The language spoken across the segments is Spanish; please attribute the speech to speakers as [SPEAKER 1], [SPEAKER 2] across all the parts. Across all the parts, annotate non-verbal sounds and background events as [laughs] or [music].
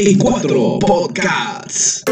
[SPEAKER 1] en cuatro podcasts.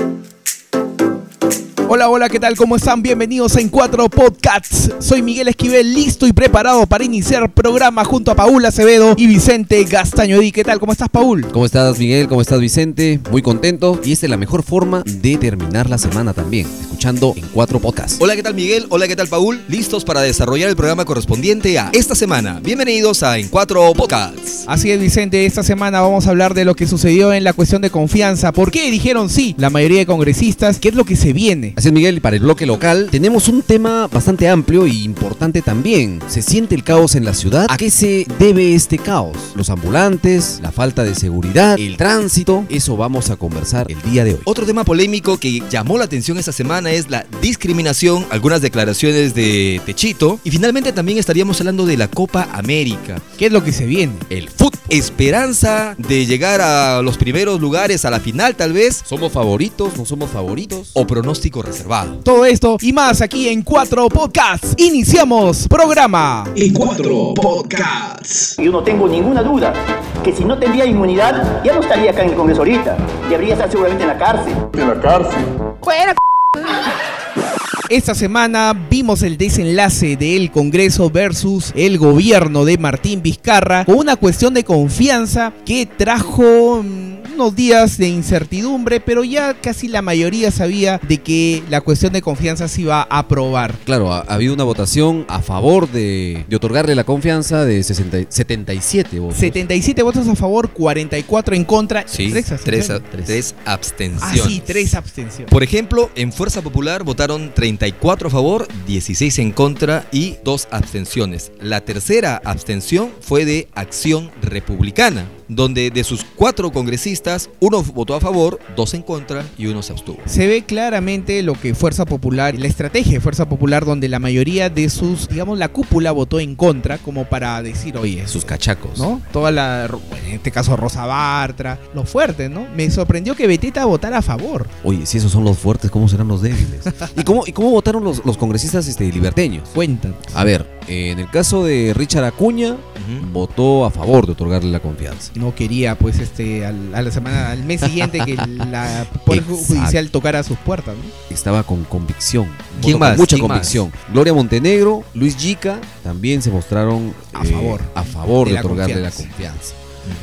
[SPEAKER 2] Hola, hola, ¿qué tal? ¿Cómo están? Bienvenidos a En Cuatro Podcasts. Soy Miguel Esquivel, listo y preparado para iniciar programa junto a Paul Acevedo y Vicente Gastaño. ¿Y qué tal? ¿Cómo estás, Paul?
[SPEAKER 3] ¿Cómo estás, Miguel? ¿Cómo estás, Vicente? Muy contento. Y esta es la mejor forma de terminar la semana también, escuchando En Cuatro Podcasts.
[SPEAKER 4] Hola, ¿qué tal Miguel? Hola, ¿qué tal Paul? Listos para desarrollar el programa correspondiente a esta semana. Bienvenidos a En Cuatro Podcasts.
[SPEAKER 2] Así es, Vicente. Esta semana vamos a hablar de lo que sucedió en la cuestión de confianza. ¿Por qué dijeron sí la mayoría de congresistas? ¿Qué es lo que se viene?
[SPEAKER 3] Así es, Miguel, para el bloque local tenemos un tema bastante amplio y importante también. ¿Se siente el caos en la ciudad? ¿A qué se debe este caos? Los ambulantes, la falta de seguridad, el tránsito. Eso vamos a conversar el día de hoy.
[SPEAKER 4] Otro tema polémico que llamó la atención esta semana es la discriminación, algunas declaraciones de Techito y finalmente también estaríamos hablando de la Copa América.
[SPEAKER 2] ¿Qué es lo que se viene?
[SPEAKER 4] El fut esperanza de llegar a los primeros lugares a la final tal vez
[SPEAKER 3] ¿Somos favoritos? ¿No somos favoritos?
[SPEAKER 4] o pronóstico reservado.
[SPEAKER 2] Todo esto y más aquí en Cuatro Podcasts. Iniciamos programa.
[SPEAKER 1] En cuatro podcasts.
[SPEAKER 5] Yo no tengo ninguna duda que si no tendría inmunidad, ya no estaría acá en el Congreso ahorita. Debería estar seguramente en la cárcel.
[SPEAKER 6] en la cárcel.
[SPEAKER 2] Esta semana vimos el desenlace del Congreso versus el gobierno de Martín Vizcarra con una cuestión de confianza que trajo mm, unos días de incertidumbre, pero ya casi la mayoría sabía de que la cuestión de confianza se iba a aprobar.
[SPEAKER 3] Claro, ha, ha habido una votación a favor de, de otorgarle la confianza de 60 77 votos.
[SPEAKER 2] 77 votos a favor, 44 en contra.
[SPEAKER 4] Sí,
[SPEAKER 2] tres abstenciones.
[SPEAKER 4] tres
[SPEAKER 2] Ah,
[SPEAKER 4] abstenciones.
[SPEAKER 2] sí, tres abstenciones.
[SPEAKER 4] Por ejemplo, en Fuerza Popular votaron 34 a favor, 16 en contra y 2 abstenciones. La tercera abstención fue de Acción Republicana, donde de sus cuatro congresistas, uno votó a favor, dos en contra y uno se abstuvo.
[SPEAKER 2] Se ve claramente lo que Fuerza Popular, la estrategia de Fuerza Popular, donde la mayoría de sus, digamos, la cúpula votó en contra, como para decir, oye,
[SPEAKER 3] Sus cachacos.
[SPEAKER 2] ¿no? Toda la, en este caso Rosa Bartra, los fuertes, ¿no? Me sorprendió que Beteta votara a favor.
[SPEAKER 3] Oye, si esos son los fuertes, ¿cómo serán los débiles? ¿Y cómo, y cómo votaron los, los congresistas este, liberteños?
[SPEAKER 2] Cuentan.
[SPEAKER 3] A ver, en el caso de Richard Acuña, votó a favor de otorgarle la confianza.
[SPEAKER 2] No quería, pues, este, al, a la semana, al mes siguiente que la Poder
[SPEAKER 3] Exacto.
[SPEAKER 2] Judicial tocara sus puertas, ¿no?
[SPEAKER 3] Estaba con convicción.
[SPEAKER 4] ¿Quién más?
[SPEAKER 3] Con mucha
[SPEAKER 4] ¿Quién
[SPEAKER 3] convicción. Gloria Montenegro, Luis Yica también se mostraron
[SPEAKER 2] A favor.
[SPEAKER 3] a favor
[SPEAKER 2] De
[SPEAKER 3] de,
[SPEAKER 2] la
[SPEAKER 3] otorgarle
[SPEAKER 2] confianza.
[SPEAKER 3] la confianza.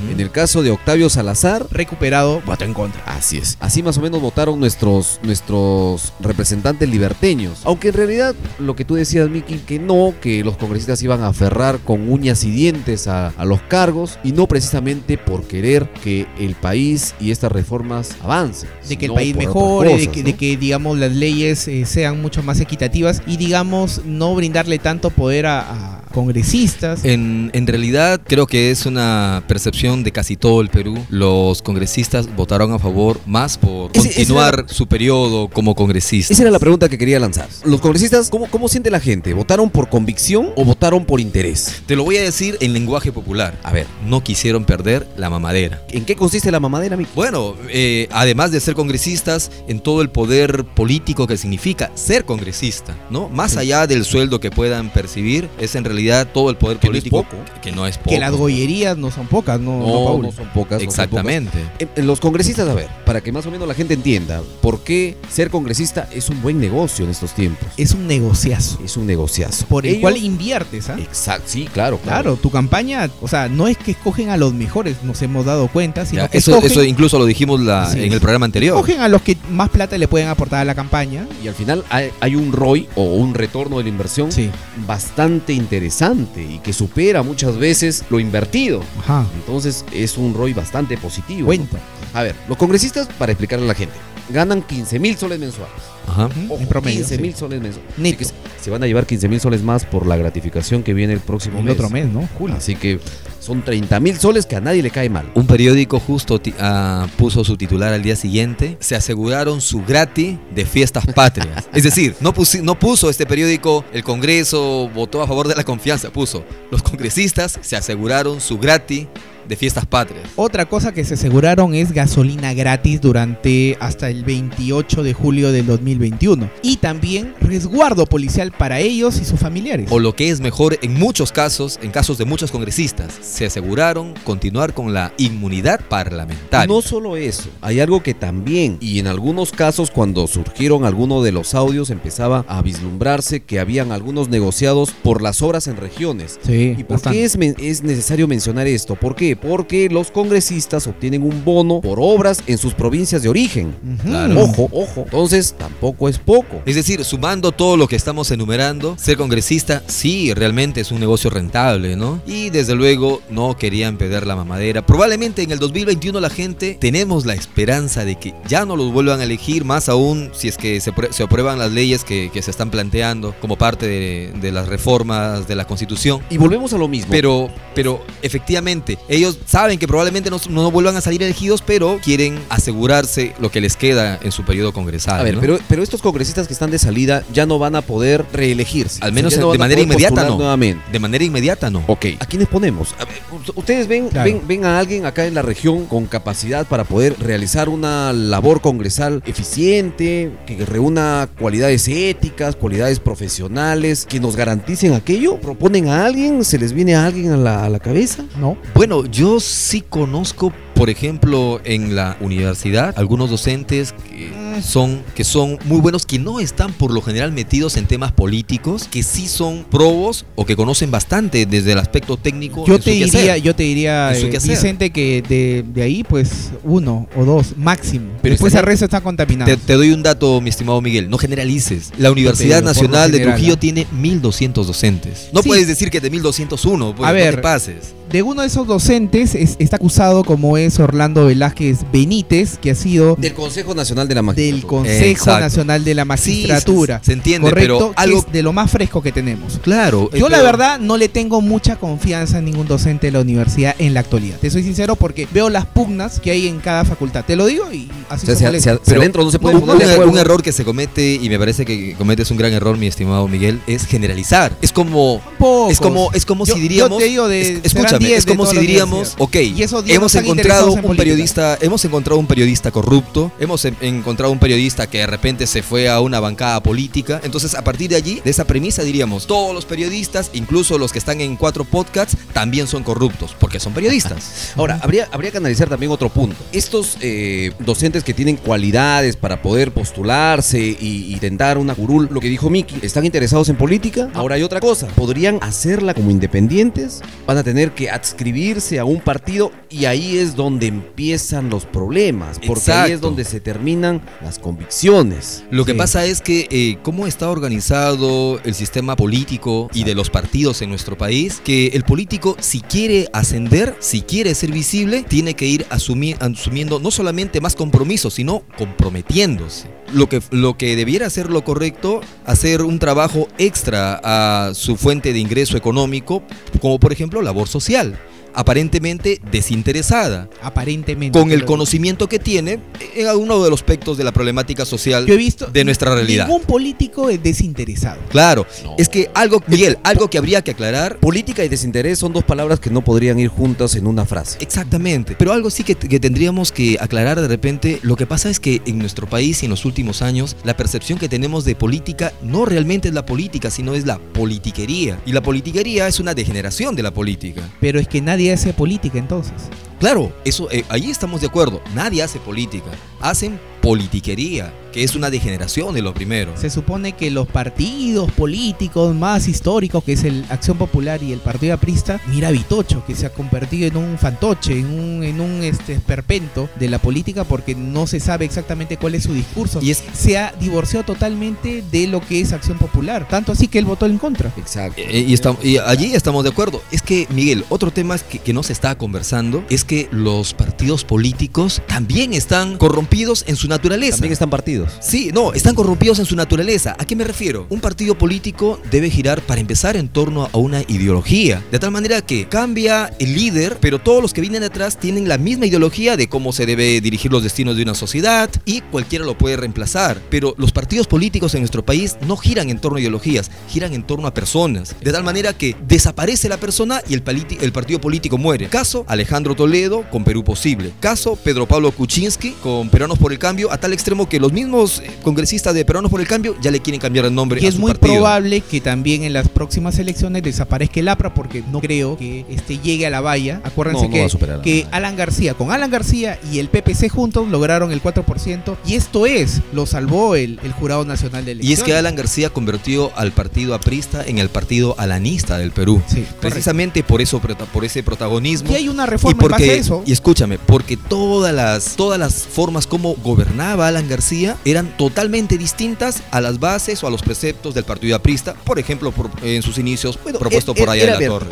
[SPEAKER 3] En el caso de Octavio Salazar,
[SPEAKER 2] Recuperado, votó en contra.
[SPEAKER 3] Así es. Así más o menos votaron nuestros, nuestros representantes liberteños. Aunque en realidad lo que tú decías, Miki, que no, que los congresistas iban a aferrar con uñas y dientes a, a los cargos y no precisamente por querer que el país y estas reformas avancen.
[SPEAKER 2] de que el país mejore, de,
[SPEAKER 3] cosas,
[SPEAKER 2] que,
[SPEAKER 3] ¿no?
[SPEAKER 2] de que, digamos las leyes eh, sean mucho más equitativas y digamos no brindarle tanto poder a, a congresistas.
[SPEAKER 4] En, en realidad creo que es una percepción de casi todo el Perú. Los congresistas votaron a favor más por
[SPEAKER 3] Ese- ese
[SPEAKER 4] continuar
[SPEAKER 3] era
[SPEAKER 4] su periodo como congresista.
[SPEAKER 3] Esa era la pregunta que quería lanzar. Los congresistas, ¿cómo, ¿cómo siente la gente? ¿Votaron por convicción o votaron por interés?
[SPEAKER 4] Te lo voy a decir en lenguaje popular.
[SPEAKER 3] A ver,
[SPEAKER 4] No quisieron perder la mamadera.
[SPEAKER 3] ¿en qué consiste la mamadera, Miki?
[SPEAKER 4] Bueno, eh, además de ser congresistas, en todo el poder político que significa ser congresista, ¿no? Más allá del sueldo que puedan percibir, es en realidad todo el poder
[SPEAKER 3] Que no es
[SPEAKER 4] político
[SPEAKER 3] poco.
[SPEAKER 4] que no es poco.
[SPEAKER 2] que las gollerías no son pocas, ¿no, no,
[SPEAKER 3] No, son pocas. no son
[SPEAKER 4] Exactamente.
[SPEAKER 3] pocas. En los congresistas, a ver, para que más o menos la gente entienda por qué ser congresista es un buen negocio en estos tiempos.
[SPEAKER 2] Es un negociazo
[SPEAKER 3] Es un negociazo.
[SPEAKER 2] por el
[SPEAKER 3] Ellos-
[SPEAKER 2] cual inviertes, ¿ah?
[SPEAKER 3] Exacto, sí, claro,
[SPEAKER 2] Claro, tu campaña, o sea, no es que escogen a los mejores, nos hemos dado cuenta, sino
[SPEAKER 4] Ya,
[SPEAKER 2] que
[SPEAKER 4] eso,
[SPEAKER 2] escogen,
[SPEAKER 4] eso incluso lo dijimos la- en
[SPEAKER 2] es.
[SPEAKER 4] el programa anterior.
[SPEAKER 2] escogen a los que más plata le pueden aportar a la campaña.
[SPEAKER 3] Y al final hay, hay un ROI o un retorno de la inversión
[SPEAKER 2] Sí.
[SPEAKER 3] bastante interesante y que supera muchas veces lo invertido.
[SPEAKER 2] Ajá.
[SPEAKER 3] Entonces es un ROI bastante positivo. ¿no?
[SPEAKER 2] Cuenta.
[SPEAKER 3] A ver, los congresistas, para explicarle a la gente, ganan 15 mil soles mensuales.
[SPEAKER 4] Ajá.
[SPEAKER 3] Ojo,
[SPEAKER 2] en promedio.
[SPEAKER 3] 15
[SPEAKER 2] sí.
[SPEAKER 3] mil soles mensuales.
[SPEAKER 2] Neto.
[SPEAKER 3] Se van a llevar 15 mil soles más por la gratificación que viene el próximo
[SPEAKER 2] El
[SPEAKER 3] mes.
[SPEAKER 2] otro mes, ¿no? Julio.
[SPEAKER 3] Así que son 30 mil soles que a nadie le cae mal.
[SPEAKER 4] Un periódico justo ah, puso su titular al día siguiente. Se aseguraron su gratis de fiestas patrias. es decir, no, no puso este periódico el Congreso votó a favor de la confianza. Puso los congresistas se aseguraron su gratis de fiestas patrias.
[SPEAKER 2] Otra cosa que se aseguraron es gasolina gratis durante hasta el 28 de julio del 2021 y también resguardo policial para ellos y sus familiares.
[SPEAKER 4] O lo que es mejor en muchos casos, en casos de muchos congresistas, se aseguraron continuar con la inmunidad parlamentaria.
[SPEAKER 3] No solo eso, hay algo que también, y en algunos casos cuando surgieron algunos de los audios empezaba a vislumbrarse que habían algunos negociados por las obras en regiones.
[SPEAKER 2] Sí,
[SPEAKER 3] ¿Y por qué es, es necesario mencionar esto? ¿Por qué? Porque los congresistas obtienen un bono por obras en sus provincias de origen.
[SPEAKER 2] Claro.
[SPEAKER 3] Ojo, ojo. Entonces tampoco es poco.
[SPEAKER 4] Es decir, sumando todo lo que estamos enumerando, ser congresista sí realmente es un negocio rentable, ¿no? Y desde luego no querían perder la mamadera. Probablemente en el 2021 la gente tenemos la esperanza de que ya no los vuelvan a elegir, más aún si es que se, prue- se aprueban las leyes que, que se están planteando como parte de, de las reformas de la Constitución.
[SPEAKER 3] Y volvemos a lo mismo.
[SPEAKER 4] Pero, pero efectivamente, ellos saben que probablemente no, no vuelvan a salir elegidos, pero quieren asegurarse lo que les queda en su periodo congresal.
[SPEAKER 3] a ver,
[SPEAKER 4] ¿no?
[SPEAKER 3] pero, pero estos congresistas que están de salida ya no van a poder reelegirse.
[SPEAKER 4] Al menos
[SPEAKER 3] no
[SPEAKER 4] de manera inmediata no.
[SPEAKER 3] Nuevamente.
[SPEAKER 4] De manera inmediata no.
[SPEAKER 3] Ok, ¿a quiénes ponemos? A ver, ustedes ven,
[SPEAKER 2] Claro.
[SPEAKER 3] ven, ven a alguien acá en la región con capacidad para poder realizar una labor congresal eficiente, que reúna cualidades éticas, cualidades profesionales, que nos garanticen aquello. ¿Proponen a alguien? ¿Se les viene a alguien a la, a la cabeza?
[SPEAKER 2] No.
[SPEAKER 4] Bueno, yo sí conozco, por ejemplo, en la universidad, algunos docentes que son, que son muy buenos, que no están por lo general metidos en temas políticos, que sí son probos o que conocen bastante desde el aspecto técnico.
[SPEAKER 2] Yo te diría, yo te diría, eh. Vicente, que de, de ahí, pues, uno o dos máximo.
[SPEAKER 3] Pero
[SPEAKER 2] Después el resto está contaminado.
[SPEAKER 4] Te, te doy un dato, mi estimado Miguel. No generalices. La Universidad
[SPEAKER 2] digo,
[SPEAKER 4] Nacional de Trujillo tiene 1200 docentes. No
[SPEAKER 2] Sí.
[SPEAKER 4] puedes decir que de 1201, pues
[SPEAKER 2] A
[SPEAKER 4] no
[SPEAKER 2] ver,
[SPEAKER 4] te pases.
[SPEAKER 2] De uno de esos docentes es- está acusado como es Orlando Velázquez Benítez, que ha sido
[SPEAKER 3] Del Consejo Nacional de la Magistratura.
[SPEAKER 2] Del Consejo
[SPEAKER 4] Exacto.
[SPEAKER 2] Nacional de la Magistratura.
[SPEAKER 4] Sí, se, se entiende,
[SPEAKER 2] Correcto,
[SPEAKER 4] pero
[SPEAKER 2] que
[SPEAKER 4] algo
[SPEAKER 2] es de lo más fresco que tenemos.
[SPEAKER 4] claro. eh,
[SPEAKER 2] Yo la verdad no le tengo mucha confianza en ningún docente de la universidad en la actualidad. Te soy sincero porque veo las pugnas que hay en cada facultad. Te lo digo y así
[SPEAKER 3] O sea,
[SPEAKER 2] se
[SPEAKER 3] si
[SPEAKER 4] Pero
[SPEAKER 3] adentro no se puede de
[SPEAKER 4] un- error que se comete y me parece que cometes un gran error, mi estimado Miguel, es generalizar. Es como
[SPEAKER 2] Pocos.
[SPEAKER 4] es como es como
[SPEAKER 2] Yo-
[SPEAKER 4] si
[SPEAKER 2] yo
[SPEAKER 4] diríamos
[SPEAKER 2] te digo de-
[SPEAKER 4] es- escúchame,
[SPEAKER 2] 10
[SPEAKER 4] es como si diríamos, ok,
[SPEAKER 2] Y esos 10 no
[SPEAKER 4] hemos encontrado
[SPEAKER 2] en
[SPEAKER 4] un
[SPEAKER 2] política.
[SPEAKER 4] periodista, hemos encontrado un periodista corrupto, hemos en- encontrado un periodista que de repente se fue a una bancada política, entonces a partir de allí, de esa premisa diríamos, todos los periodistas, incluso los que están en cuatro podcasts, también son corruptos, porque son periodistas. [laughs]
[SPEAKER 3] Ahora, habría, habría que analizar también otro punto. Estos eh, docentes que tienen cualidades para poder postularse y, y tentar una curul, lo que dijo Miki, ¿están interesados en política? Ahora hay otra cosa, ¿podrían hacerla como independientes? Van a tener que adscribirse a un partido y ahí es donde empiezan los problemas, porque ahí es donde se terminan las convicciones.
[SPEAKER 4] Lo que
[SPEAKER 2] Sí.
[SPEAKER 4] pasa es que eh, cómo está organizado el sistema político y de los partidos en nuestro país, que el político si quiere ascender, si quiere ser visible, tiene que ir asumi- asumiendo no solamente más compromisos, sino comprometiéndose. Lo que, lo que debiera ser lo correcto, hacer un trabajo extra a su fuente de ingreso económico, como por ejemplo labor social, aparentemente desinteresada
[SPEAKER 2] Aparentemente.
[SPEAKER 4] con el conocimiento que tiene en alguno de los aspectos de la problemática social
[SPEAKER 2] Yo he visto
[SPEAKER 4] de nuestra realidad.
[SPEAKER 2] Ningún político es desinteresado.
[SPEAKER 4] Claro,
[SPEAKER 3] No.
[SPEAKER 4] es que algo, Miguel, algo que habría que aclarar.
[SPEAKER 3] Política y desinterés son dos palabras que no podrían ir juntas en una frase.
[SPEAKER 4] Exactamente, pero algo sí que, que tendríamos que aclarar de repente, lo que pasa es que en nuestro país y en los últimos años, la percepción que tenemos de política no realmente es la política, sino es la politiquería. Y la politiquería es una degeneración de la política.
[SPEAKER 2] Pero es que nadie hace política entonces.
[SPEAKER 4] Claro, eso, eh, ahí estamos de acuerdo, nadie hace política, hacen politiquería, que es una degeneración de lo primero.
[SPEAKER 2] Se supone que los partidos políticos más históricos, que es el Acción Popular y el Partido Aprista, mira a Vitocho, que se ha convertido en un fantoche, en un, en un este, esperpento de la política porque no se sabe exactamente cuál es su discurso.
[SPEAKER 4] Y es
[SPEAKER 2] se ha divorciado totalmente de lo que es Acción Popular. Tanto así que él votó en contra.
[SPEAKER 3] Exacto.
[SPEAKER 4] Eh, y, estamos, y allí estamos de acuerdo. Es que, Miguel, otro tema es que, que no se está conversando es es que los partidos políticos también están corrompidos en su naturaleza.
[SPEAKER 3] También están partidos.
[SPEAKER 4] Sí, no, están corrompidos en su naturaleza. ¿A qué me refiero? Un partido político debe girar para empezar en torno a una ideología, de tal manera que cambia el líder, pero todos los que vienen detrás tienen la misma ideología de cómo se debe dirigir los destinos de una sociedad y cualquiera lo puede reemplazar. Pero los partidos políticos en nuestro país no giran en torno a ideologías, giran en torno a personas, de tal manera que desaparece la persona y el, el partido político muere. Caso Alejandro Toledo con Perú Posible. Caso Pedro Pablo Kuczynski con Peruanos por el Cambio, a tal extremo que los mismos eh, congresistas de Peruanos por el Cambio ya le quieren cambiar el nombre
[SPEAKER 2] Y
[SPEAKER 4] a
[SPEAKER 2] es
[SPEAKER 4] su
[SPEAKER 2] muy
[SPEAKER 4] partido.
[SPEAKER 2] probable que también en las próximas elecciones desaparezca el APRA porque no creo que este llegue a la valla. Acuérdense
[SPEAKER 3] No, no
[SPEAKER 2] que, que. Alan García, con Alan García y el PPC juntos lograron el 4% y esto es, lo salvó el, el Jurado Nacional de
[SPEAKER 4] Y
[SPEAKER 2] Elecciones.
[SPEAKER 4] es que Alan García convirtió al partido aprista en el partido alanista del Perú.
[SPEAKER 2] Sí, correcto.
[SPEAKER 4] Precisamente por eso, por ese protagonismo.
[SPEAKER 2] Y hay una
[SPEAKER 4] Y
[SPEAKER 2] reforma base a
[SPEAKER 4] porque,
[SPEAKER 2] eso.
[SPEAKER 4] y escúchame, porque todas las, todas las formas como gobernaba Alan García eran totalmente distintas a las bases o a los preceptos del partido aprista, por ejemplo, por- en sus inicios,
[SPEAKER 3] Bueno,
[SPEAKER 4] propuesto
[SPEAKER 3] er-
[SPEAKER 4] por
[SPEAKER 3] er-
[SPEAKER 4] allá
[SPEAKER 3] era
[SPEAKER 4] de la Torre.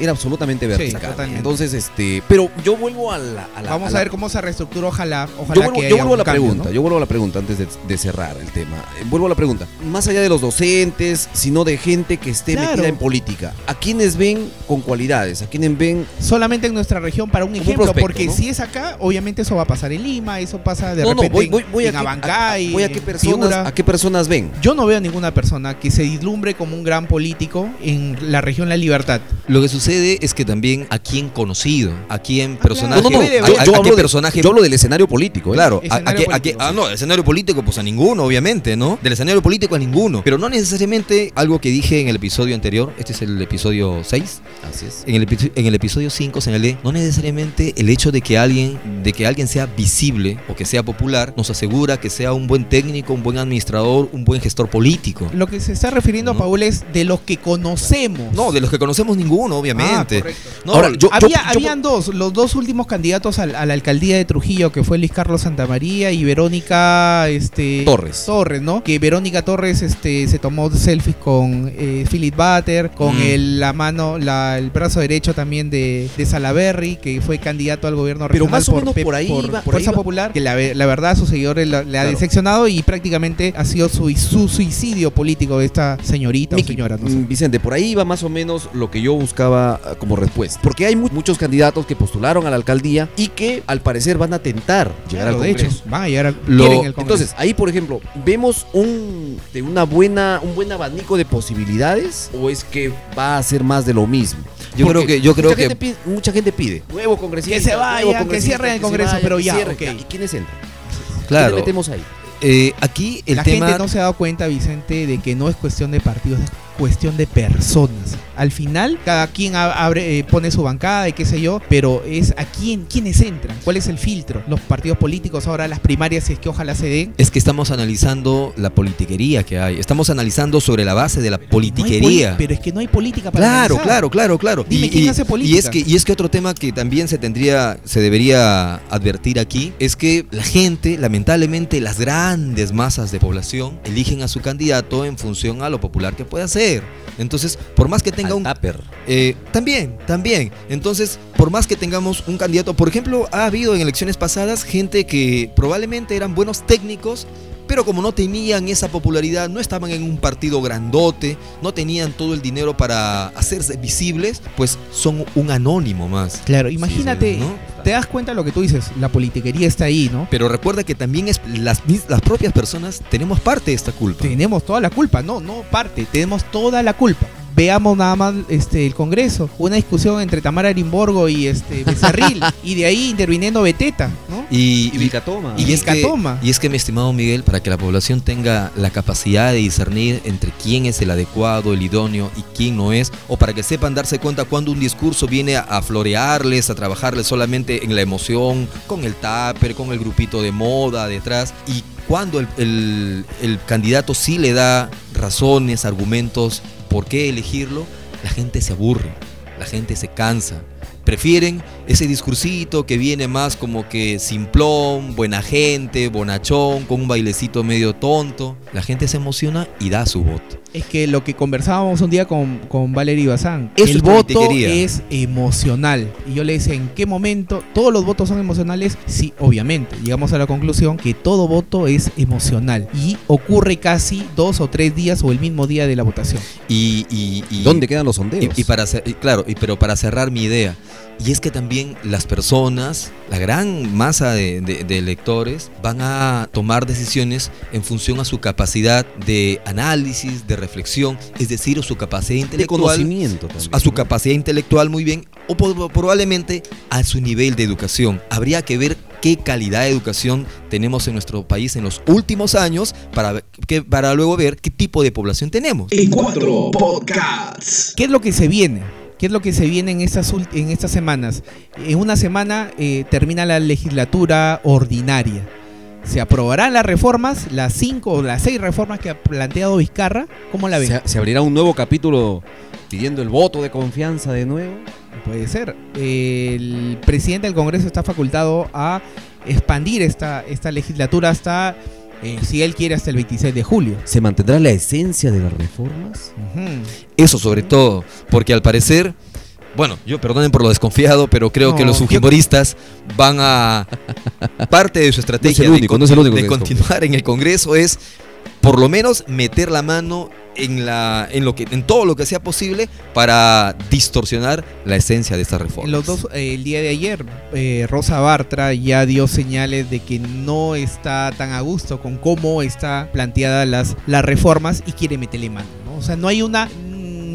[SPEAKER 3] Era absolutamente
[SPEAKER 2] Sí,
[SPEAKER 3] vertical.
[SPEAKER 2] totalmente.
[SPEAKER 3] Entonces, este. Pero yo vuelvo a la. a la-
[SPEAKER 2] Vamos
[SPEAKER 3] a
[SPEAKER 2] a,
[SPEAKER 3] la-
[SPEAKER 2] ver cómo se reestructura, ojalá, ojalá
[SPEAKER 3] Yo vuelvo,
[SPEAKER 2] que
[SPEAKER 3] yo vuelvo a la
[SPEAKER 2] cambio,
[SPEAKER 3] pregunta,
[SPEAKER 2] ¿no?
[SPEAKER 3] yo vuelvo a la pregunta antes de, de cerrar el tema. Vuelvo a la pregunta. Más allá de los docentes, sino de gente que esté
[SPEAKER 2] Claro.
[SPEAKER 3] metida en política. ¿A quiénes ven con cualidades? ¿A quiénes ven
[SPEAKER 2] Solamente en nuestra región para un ejemplo,
[SPEAKER 3] prospecto,
[SPEAKER 2] porque
[SPEAKER 3] ¿no?
[SPEAKER 2] si es acá, obviamente eso va a pasar en Lima, eso pasa de
[SPEAKER 3] no,
[SPEAKER 2] repente
[SPEAKER 3] voy,
[SPEAKER 2] en-
[SPEAKER 3] voy, voy
[SPEAKER 2] en
[SPEAKER 3] a, qué,
[SPEAKER 2] Abancay,
[SPEAKER 3] a- voy a qué personas,
[SPEAKER 2] Piura.
[SPEAKER 3] a qué personas ven.
[SPEAKER 2] Yo no veo ninguna persona que se dislumbre como un gran político en la región La Libertad.
[SPEAKER 4] Lo que sucede es que también a quién conocido, a quién personaje,
[SPEAKER 2] claro.
[SPEAKER 3] No, no, no,
[SPEAKER 2] puede
[SPEAKER 4] a-
[SPEAKER 3] yo,
[SPEAKER 4] a-
[SPEAKER 3] yo
[SPEAKER 4] a
[SPEAKER 3] hablo de-
[SPEAKER 4] personaje
[SPEAKER 3] yo hablo del escenario político. ¿eh?
[SPEAKER 4] Claro,
[SPEAKER 2] Escenario
[SPEAKER 4] a qué-
[SPEAKER 2] político,
[SPEAKER 4] ah, no, el escenario político, pues a ninguno, obviamente, ¿no? Del escenario político a ninguno. Pero no necesariamente algo que dije en el episodio anterior, este es el episodio 6.
[SPEAKER 3] Así es.
[SPEAKER 4] En el, epi- en el episodio 5 señalé, no necesariamente el hecho de que alguien, de que alguien sea visible o que sea popular, nos asegura que sea un buen técnico, un buen administrador, un buen gestor político.
[SPEAKER 2] Lo que se está refiriendo. Paul, es de los que conocemos.
[SPEAKER 4] No, de los que conocemos ninguno, obviamente.
[SPEAKER 2] Ah.
[SPEAKER 4] No,
[SPEAKER 3] Ahora, yo-
[SPEAKER 2] Había,
[SPEAKER 3] yo-
[SPEAKER 2] habían dos, los dos últimos candidatos a, la alcaldía de Trujillo, que fue Luis Carlos Santamaría y Verónica este,
[SPEAKER 3] Torres.
[SPEAKER 2] Torres, ¿no? Que Verónica Torres este, se tomó selfies con eh, Philip Butter, con
[SPEAKER 4] Mm.
[SPEAKER 2] el, la mano, la, el brazo derecho también de, de Salaberry, que fue candidato al gobierno
[SPEAKER 3] Pero
[SPEAKER 2] regional
[SPEAKER 3] más o
[SPEAKER 2] por,
[SPEAKER 3] menos por ahí
[SPEAKER 2] por
[SPEAKER 3] iba-
[SPEAKER 2] por
[SPEAKER 3] por ahí
[SPEAKER 2] Fuerza
[SPEAKER 3] iba.
[SPEAKER 2] Popular, que la, ve- la verdad a sus seguidores la- le ha decepcionado y prácticamente ha sido su, su suicidio político de esta señorita o señora, no sé.
[SPEAKER 3] mm, Vicente, por ahí va más o menos lo que yo buscaba como respuesta. Porque hay mu- muchos candidatos que postularon a la alcaldía y que al parecer van a tentar llegar
[SPEAKER 2] Claro,
[SPEAKER 3] al
[SPEAKER 2] de
[SPEAKER 3] Congreso.
[SPEAKER 2] hecho, van a llegar a
[SPEAKER 4] Lo-
[SPEAKER 2] quieren el Congreso.
[SPEAKER 3] Entonces, ahí por ejemplo, ¿vemos un, de una buena, un buen abanico de posibilidades? ¿O es que va a ser más de lo mismo?
[SPEAKER 4] Yo
[SPEAKER 3] Porque
[SPEAKER 4] creo que- yo creo
[SPEAKER 3] mucha
[SPEAKER 4] que-
[SPEAKER 3] Gente pide, mucha gente pide. Nuevo congresista.
[SPEAKER 2] Que se vaya, que cierren el Congreso,
[SPEAKER 3] vaya,
[SPEAKER 2] pero ya,
[SPEAKER 3] cierren.
[SPEAKER 2] ok.
[SPEAKER 3] ¿Y quiénes entran?
[SPEAKER 4] Claro.
[SPEAKER 3] ¿Qué le metemos ahí?
[SPEAKER 4] Eh, aquí el
[SPEAKER 2] la
[SPEAKER 4] tema.
[SPEAKER 2] gente no se ha dado cuenta, Vicente, de que no es cuestión de partidos, es cuestión de personas. Al final, cada quien abre, eh, pone su bancada y qué sé yo, pero es a quién, quiénes entran, cuál es el filtro. Los partidos políticos, ahora las primarias, si es que ojalá se den.
[SPEAKER 4] Es que estamos analizando la politiquería que hay. Estamos analizando sobre la base de la politiquería.
[SPEAKER 2] poli- pero es que no hay política para
[SPEAKER 4] Claro,
[SPEAKER 2] analizar.
[SPEAKER 4] claro, claro, claro.
[SPEAKER 2] Dime, ¿quién hace política?
[SPEAKER 4] Y es que y es que otro tema que también se tendría se debería advertir aquí es que la gente, lamentablemente las grandes masas de población eligen a su candidato en función a lo popular que pueda ser. Entonces, por más que tenga un eh, también, también. Entonces, por más que tengamos un candidato, por ejemplo, ha habido en elecciones pasadas gente que probablemente eran buenos técnicos, pero como no tenían esa popularidad, no estaban en un partido grandote, no tenían todo el dinero para hacerse visibles, pues son un anónimo más.
[SPEAKER 2] Claro, imagínate,
[SPEAKER 4] ¿no?
[SPEAKER 2] te das cuenta de lo que tú dices, la politiquería está ahí, ¿no?
[SPEAKER 4] Pero recuerda que también es las, las propias personas tenemos parte de esta culpa.
[SPEAKER 2] Tenemos toda la culpa, no, no parte, tenemos toda la culpa. Veamos nada más este el Congreso, una discusión entre Tamara Arimborgo y este Becerril, [laughs] y de ahí interviniendo Beteta, ¿no?
[SPEAKER 4] Y,
[SPEAKER 3] Y
[SPEAKER 4] y-
[SPEAKER 3] Vilcatoma.
[SPEAKER 4] Y es, que, y es que, mi estimado Miguel, para que la población tenga la capacidad de discernir entre quién es el adecuado, el idóneo y quién no es, o para que sepan darse cuenta cuando un discurso viene a, a florearles, a trabajarles solamente en la emoción, con el tupper, con el grupito de moda detrás, y cuando el, el- candidato sí le da razones, argumentos por qué elegirlo, la gente se aburre, la gente se cansa. Prefieren ese discursito que viene más como que simplón, buena gente, bonachón, con un bailecito medio tonto. La gente se emociona y da su voto.
[SPEAKER 2] Es que lo que conversábamos un día con, con Valerie Bazán,
[SPEAKER 4] Eso
[SPEAKER 2] el voto es emocional. Y yo le decía, ¿en qué momento todos los votos son emocionales? Sí, obviamente. Llegamos a la conclusión que todo voto es emocional y ocurre casi dos o tres días o el mismo día de la votación.
[SPEAKER 4] Y, y- y-
[SPEAKER 3] ¿Dónde quedan los sondeos?
[SPEAKER 4] Y, y para claro, y- pero para cerrar mi idea, y es que también las personas, la gran masa de, de- de electores, van a tomar decisiones en función a su capacidad de análisis, de reflexión, es decir, a su capacidad
[SPEAKER 3] de
[SPEAKER 4] intelectual.
[SPEAKER 3] conocimiento también.
[SPEAKER 4] A su
[SPEAKER 3] ¿no?
[SPEAKER 4] capacidad intelectual muy bien, o probablemente a su nivel de educación. Habría que ver qué calidad de educación tenemos en nuestro país en los últimos años para, que, para luego ver qué tipo de población tenemos.
[SPEAKER 1] E4 Podcasts.
[SPEAKER 2] ¿Qué es lo que se viene? ¿Qué es lo que se viene en estas, en estas semanas? En una semana eh, termina la legislatura ordinaria. Se aprobarán las reformas, las cinco o las seis reformas que ha planteado Vizcarra. ¿Cómo la ven?
[SPEAKER 3] ¿Se, se abrirá un nuevo capítulo pidiendo el voto de confianza de nuevo.
[SPEAKER 2] Puede ser. El presidente del Congreso está facultado a expandir esta, esta legislatura hasta, eh, si él quiere, hasta el 26 de julio.
[SPEAKER 3] ¿Se mantendrá la esencia de las reformas?
[SPEAKER 4] Eso sobre todo, porque al parecer, bueno, yo perdonen por lo desconfiado, pero creo que los
[SPEAKER 2] yo-
[SPEAKER 4] fujimoristas van a parte de su [laughs] estrategia de con-
[SPEAKER 3] no único
[SPEAKER 4] continuar en el Congreso es por lo menos meter la mano en la en lo que en todo lo que sea posible para distorsionar la esencia de estas reformas.
[SPEAKER 2] Los dos, eh, el día de ayer, eh, Rosa Bartra ya dio señales de que no está tan a gusto con cómo está planteada las, las reformas y quiere meterle mano. ¿no? O sea, no hay una,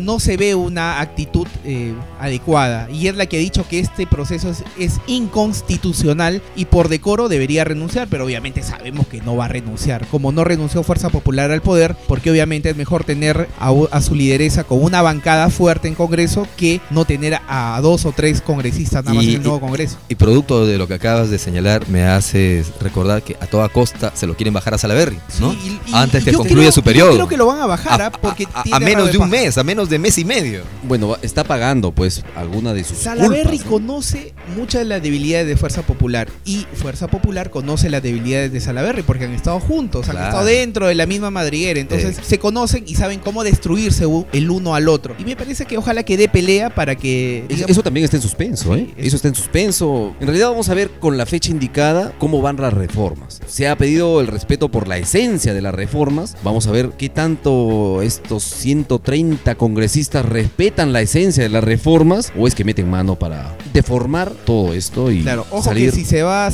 [SPEAKER 2] no se ve una actitud eh, adecuada y es la que ha dicho que este proceso es, es inconstitucional y por decoro debería renunciar, pero obviamente sabemos que no va a renunciar. Como no renunció Fuerza Popular al poder, porque obviamente es mejor tener a, a su lideresa con una bancada fuerte en Congreso que no tener a dos o tres congresistas nada más
[SPEAKER 4] Y-
[SPEAKER 2] en el nuevo Congreso.
[SPEAKER 4] Y producto de lo que acabas de señalar, me hace recordar que a toda costa se lo quieren bajar a Salaverry, ¿no?
[SPEAKER 2] Sí, y-
[SPEAKER 4] Antes que
[SPEAKER 2] yo
[SPEAKER 4] concluya
[SPEAKER 2] creo-
[SPEAKER 4] su
[SPEAKER 2] yo
[SPEAKER 4] periodo.
[SPEAKER 2] creo que lo van a bajar,
[SPEAKER 4] a,
[SPEAKER 2] ¿ah? porque
[SPEAKER 4] a- a-
[SPEAKER 2] tiene
[SPEAKER 4] a menos de un mes, a menos de mes y medio.
[SPEAKER 3] Bueno, está pagando pues alguna de sus
[SPEAKER 2] Salaverry
[SPEAKER 3] culpas, ¿no?
[SPEAKER 2] conoce muchas de las debilidades de Fuerza Popular y Fuerza Popular conoce las debilidades de Salaverry porque han estado juntos, han estado dentro de la misma madriguera, entonces
[SPEAKER 4] Eh.
[SPEAKER 2] se conocen y saben cómo destruirse el uno al otro. Y me parece que ojalá que dé pelea para que... Digamos,
[SPEAKER 3] Eso también está en suspenso, ¿eh?
[SPEAKER 2] Sí, es-
[SPEAKER 3] Eso está en suspenso. En realidad vamos a ver con la fecha indicada cómo van las reformas. Se ha pedido el respeto por la esencia de las reformas. Vamos a ver qué tanto estos 130 congresistas respetan la esencia de las reformas o es que meten mano para deformar todo esto y
[SPEAKER 2] Claro, ojo
[SPEAKER 3] salir
[SPEAKER 2] que si se va a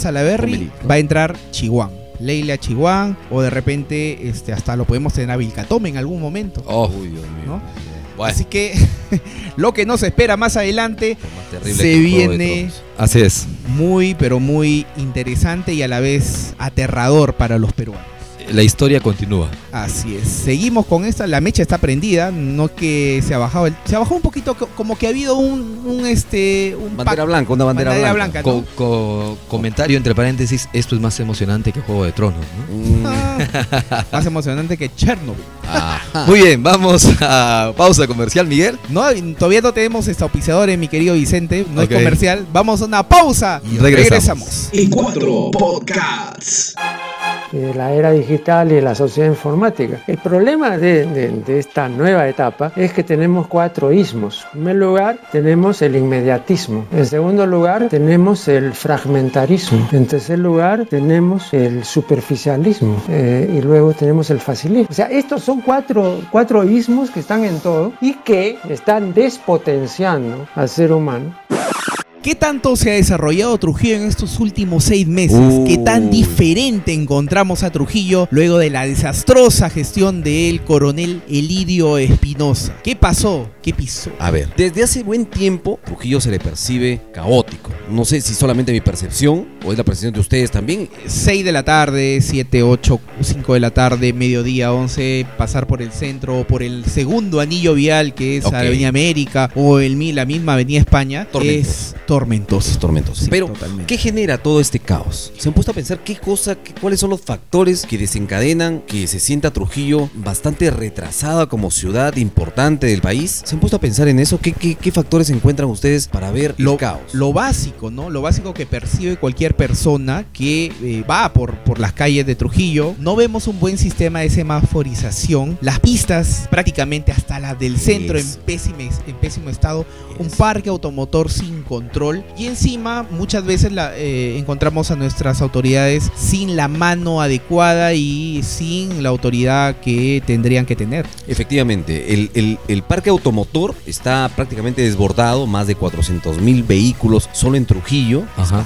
[SPEAKER 3] Melito, ¿no?
[SPEAKER 2] va a entrar Chihuán. Leila Chihuán o de repente este hasta lo podemos tener a Vilcatome en algún momento.
[SPEAKER 4] Oh,
[SPEAKER 3] Uy, Dios mío.
[SPEAKER 2] ¿no?
[SPEAKER 4] bueno,
[SPEAKER 2] Así que [laughs] lo que nos espera más adelante
[SPEAKER 4] más
[SPEAKER 2] se viene.
[SPEAKER 4] Así es.
[SPEAKER 2] muy pero muy interesante y a la vez aterrador para los peruanos.
[SPEAKER 4] La historia continúa.
[SPEAKER 2] Así es. Seguimos con esta, la mecha está prendida, no que se ha bajado el, se ha bajado un poquito co- como que ha habido un, un este un
[SPEAKER 3] Bandera blanca, una bandera,
[SPEAKER 2] bandera
[SPEAKER 3] blanca.
[SPEAKER 2] blanca, ¿no?
[SPEAKER 4] Co- co- comentario entre paréntesis, esto es más emocionante que Juego de Tronos, ¿no?
[SPEAKER 3] Mm,
[SPEAKER 2] Ah, [laughs] más emocionante que Chernobyl.
[SPEAKER 3] Ajá.
[SPEAKER 4] Muy bien, vamos a pausa comercial, Miguel.
[SPEAKER 2] No, todavía no tenemos este auspiciador, mi querido Vicente, no
[SPEAKER 4] Ok.
[SPEAKER 2] es comercial. Vamos a una pausa y
[SPEAKER 4] Regresamos.
[SPEAKER 2] regresamos.
[SPEAKER 1] E4 Podcasts.
[SPEAKER 6] de la era digital y de la sociedad informática. El problema de, de- de esta nueva etapa es que tenemos cuatro ismos. En primer lugar, tenemos el inmediatismo. En segundo lugar, tenemos el fragmentarismo. En tercer lugar, tenemos el superficialismo. Eh, y luego tenemos el facilismo. O sea, estos son cuatro, cuatro ismos que están en todo y que están despotenciando al ser humano.
[SPEAKER 2] ¿Qué tanto se ha desarrollado Trujillo en estos últimos seis meses? ¿Qué tan diferente encontramos a Trujillo luego de la desastrosa gestión del coronel Elidio Espinosa? ¿Qué pasó? ¿Qué pisó?
[SPEAKER 3] A ver, desde hace buen tiempo Trujillo se le percibe caótico. No sé si solamente mi percepción o es la presentación de ustedes también?
[SPEAKER 2] 6 de la tarde, 7, 8, 5 de la tarde, mediodía, 11, pasar por el centro o por el segundo anillo vial que es
[SPEAKER 3] Ok.
[SPEAKER 2] Avenida América o el, la misma Avenida España es tormentoso.
[SPEAKER 3] Es tormentoso.
[SPEAKER 2] Sí,
[SPEAKER 3] Pero,
[SPEAKER 2] totalmente.
[SPEAKER 3] ¿qué genera todo este caos? ¿Se han puesto a pensar qué cosa, qué- cuáles son los factores que desencadenan que se sienta Trujillo bastante retrasada como ciudad importante del país? ¿Se han puesto a pensar en eso? ¿Qué, qué, qué factores encuentran ustedes para ver
[SPEAKER 2] lo,
[SPEAKER 3] el caos?
[SPEAKER 2] lo básico, ¿no? Lo básico que percibe cualquier persona que eh, va por, por las calles de Trujillo. No vemos un buen sistema de semaforización. Las pistas prácticamente hasta las del centro en
[SPEAKER 3] Eso.
[SPEAKER 2] pésimo, en pésimo estado. Un parque automotor sin control. Y encima muchas veces la, eh, encontramos a nuestras autoridades sin la mano adecuada y sin la autoridad que tendrían que tener.
[SPEAKER 3] Efectivamente, el, el- el parque automotor está prácticamente desbordado, más de 400 mil vehículos solo en Trujillo, es
[SPEAKER 4] Ajá.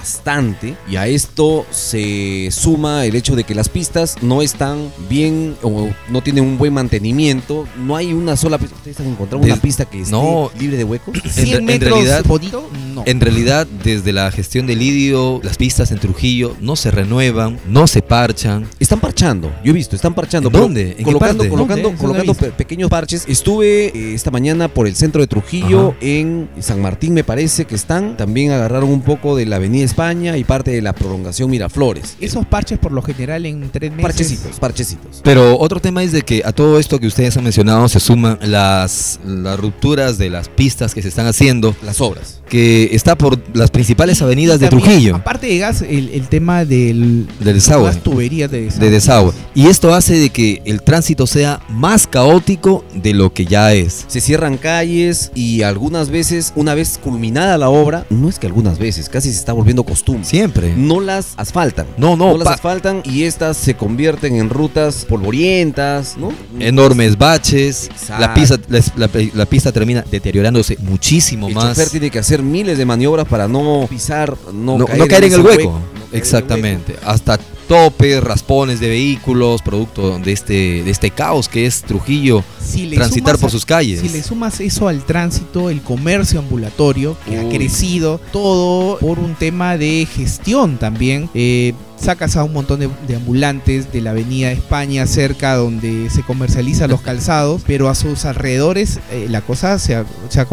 [SPEAKER 3] Y a esto se suma el hecho de que las pistas no están bien o no tienen un buen mantenimiento, no hay una sola pista, ¿ustedes han encontrado una pista que esté
[SPEAKER 4] no.
[SPEAKER 3] libre de huecos?
[SPEAKER 2] 100
[SPEAKER 4] en
[SPEAKER 2] metros
[SPEAKER 4] realidad-
[SPEAKER 2] bonito, no.
[SPEAKER 4] En realidad, desde la gestión del Lidio, las pistas en Trujillo no se renuevan, no se parchan.
[SPEAKER 3] Están parchando, yo he visto, están parchando.
[SPEAKER 4] ¿En dónde? ¿En qué
[SPEAKER 3] colocando,
[SPEAKER 4] parte?
[SPEAKER 3] colocando,
[SPEAKER 2] ¿Dónde?
[SPEAKER 3] Colocando pe- pequeños parches. Estuve eh, esta mañana por el centro de Trujillo,
[SPEAKER 4] Ajá.
[SPEAKER 3] en San Martín me parece que están. También agarraron un poco de la Avenida España y parte de la prolongación Miraflores.
[SPEAKER 2] Esos parches por lo general en tres meses.
[SPEAKER 3] Parchecitos, parchecitos.
[SPEAKER 4] Pero otro tema es de que a todo esto que ustedes han mencionado se suman las, las rupturas de las pistas que se están haciendo,
[SPEAKER 3] Las obras.
[SPEAKER 4] que está por las principales avenidas de
[SPEAKER 2] También,
[SPEAKER 4] Trujillo,
[SPEAKER 2] Aparte de gas, el, el tema del,
[SPEAKER 4] del desagüe.
[SPEAKER 2] las tuberías de desagüe.
[SPEAKER 4] de desagüe. Y esto hace de que el tránsito sea más caótico de lo que ya es.
[SPEAKER 3] Se cierran calles y algunas veces, una vez culminada la obra, no es que algunas veces, casi se está volviendo costumbre.
[SPEAKER 4] Siempre.
[SPEAKER 3] No las asfaltan.
[SPEAKER 4] No, no,
[SPEAKER 3] No las asfaltan y estas se convierten en rutas polvorientas, ¿no?
[SPEAKER 4] enormes baches.
[SPEAKER 3] Exacto.
[SPEAKER 4] La pista, la, la- la pista termina deteriorándose muchísimo
[SPEAKER 3] El
[SPEAKER 4] más.
[SPEAKER 3] chofer tiene que hacer miles de maniobras para no pisar, no,
[SPEAKER 4] no,
[SPEAKER 3] caer,
[SPEAKER 4] no caer en el hueco.
[SPEAKER 3] No caer en el
[SPEAKER 4] Exactamente. Hasta topes, raspones de vehículos, producto de este, de este caos que es Trujillo,
[SPEAKER 2] Si le
[SPEAKER 4] transitar por
[SPEAKER 2] a-
[SPEAKER 4] sus calles.
[SPEAKER 2] Si le sumas eso al tránsito, el comercio ambulatorio, que ha
[SPEAKER 3] Uy.
[SPEAKER 2] crecido, todo por un tema de gestión también. Eh, sacas a un montón de, de ambulantes de la avenida España cerca donde se comercializan los calzados, pero a sus alrededores eh, la cosa se ha- se ha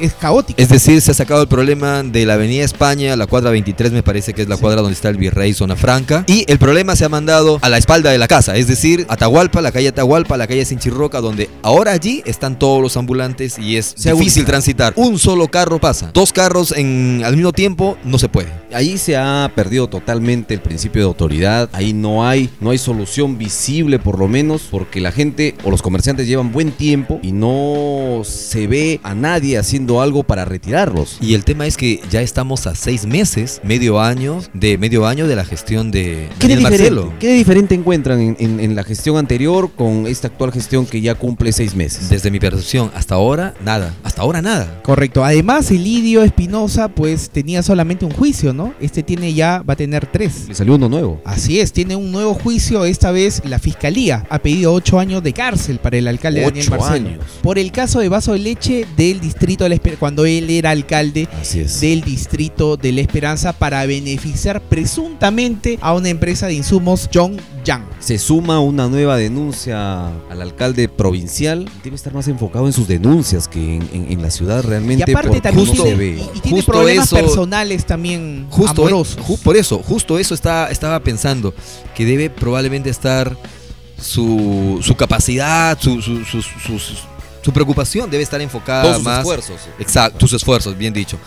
[SPEAKER 2] es caótica.
[SPEAKER 4] Es decir, se ha sacado el problema de la Avenida España, la cuadra 23 me parece que es la
[SPEAKER 2] Sí.
[SPEAKER 4] cuadra donde está el Virrey Zona Franca. Y el problema se ha mandado a la espalda de la casa, es decir, Atahualpa, la calle Atahualpa, la calle Sinchirroca, donde ahora allí están todos los ambulantes y es
[SPEAKER 3] Se
[SPEAKER 4] difícil transitar. Un solo carro pasa, dos carros en, al mismo tiempo no se puede.
[SPEAKER 3] Ahí se ha perdido totalmente el principio de autoridad. Ahí no hay, no hay solución visible por lo menos, porque la gente o los comerciantes llevan buen tiempo y no se ve a nadie haciendo algo para retirarlos.
[SPEAKER 4] Y el tema es que ya estamos a seis meses, medio año, de medio año de la gestión de
[SPEAKER 3] ¿Qué de,
[SPEAKER 4] Daniel
[SPEAKER 3] diferente,
[SPEAKER 4] Marcelo.
[SPEAKER 3] qué de diferente encuentran en, en- en la gestión anterior con esta actual gestión que ya cumple seis meses?
[SPEAKER 4] Desde mi percepción hasta ahora, nada. Hasta ahora nada.
[SPEAKER 2] Correcto. Además, el Lidio Espinosa, pues tenía solamente un juicio, ¿no? Este tiene ya, va a tener tres.
[SPEAKER 3] Le salió uno nuevo.
[SPEAKER 2] Así es, tiene un nuevo juicio. Esta vez la fiscalía ha pedido ocho años de cárcel para el alcalde Daniel
[SPEAKER 3] Ocho
[SPEAKER 2] Marcelo.
[SPEAKER 3] años.
[SPEAKER 2] Por el caso de vaso de leche del distrito de la Esper- cuando él era alcalde
[SPEAKER 3] Así es.
[SPEAKER 2] del distrito de la Esperanza para beneficiar presuntamente a una empresa de insumos John Yang.
[SPEAKER 3] Se suma una nueva denuncia al alcalde provincial. Debe estar más enfocado en sus denuncias que en, en- en la ciudad
[SPEAKER 2] Y
[SPEAKER 3] realmente.
[SPEAKER 2] aparte
[SPEAKER 3] porque
[SPEAKER 2] también
[SPEAKER 4] justo-
[SPEAKER 2] tiene, y, y tiene
[SPEAKER 4] justo
[SPEAKER 2] problemas
[SPEAKER 4] eso-
[SPEAKER 2] personales también
[SPEAKER 4] Justo,
[SPEAKER 2] amorosos.
[SPEAKER 4] ju- por eso, justo eso está, estaba pensando, que debe probablemente estar su, su capacidad, su, su, su- su- su- su preocupación debe estar enfocada
[SPEAKER 3] Todos sus
[SPEAKER 4] más.
[SPEAKER 3] esfuerzos.
[SPEAKER 4] Exacto, tus esfuerzos, bien dicho.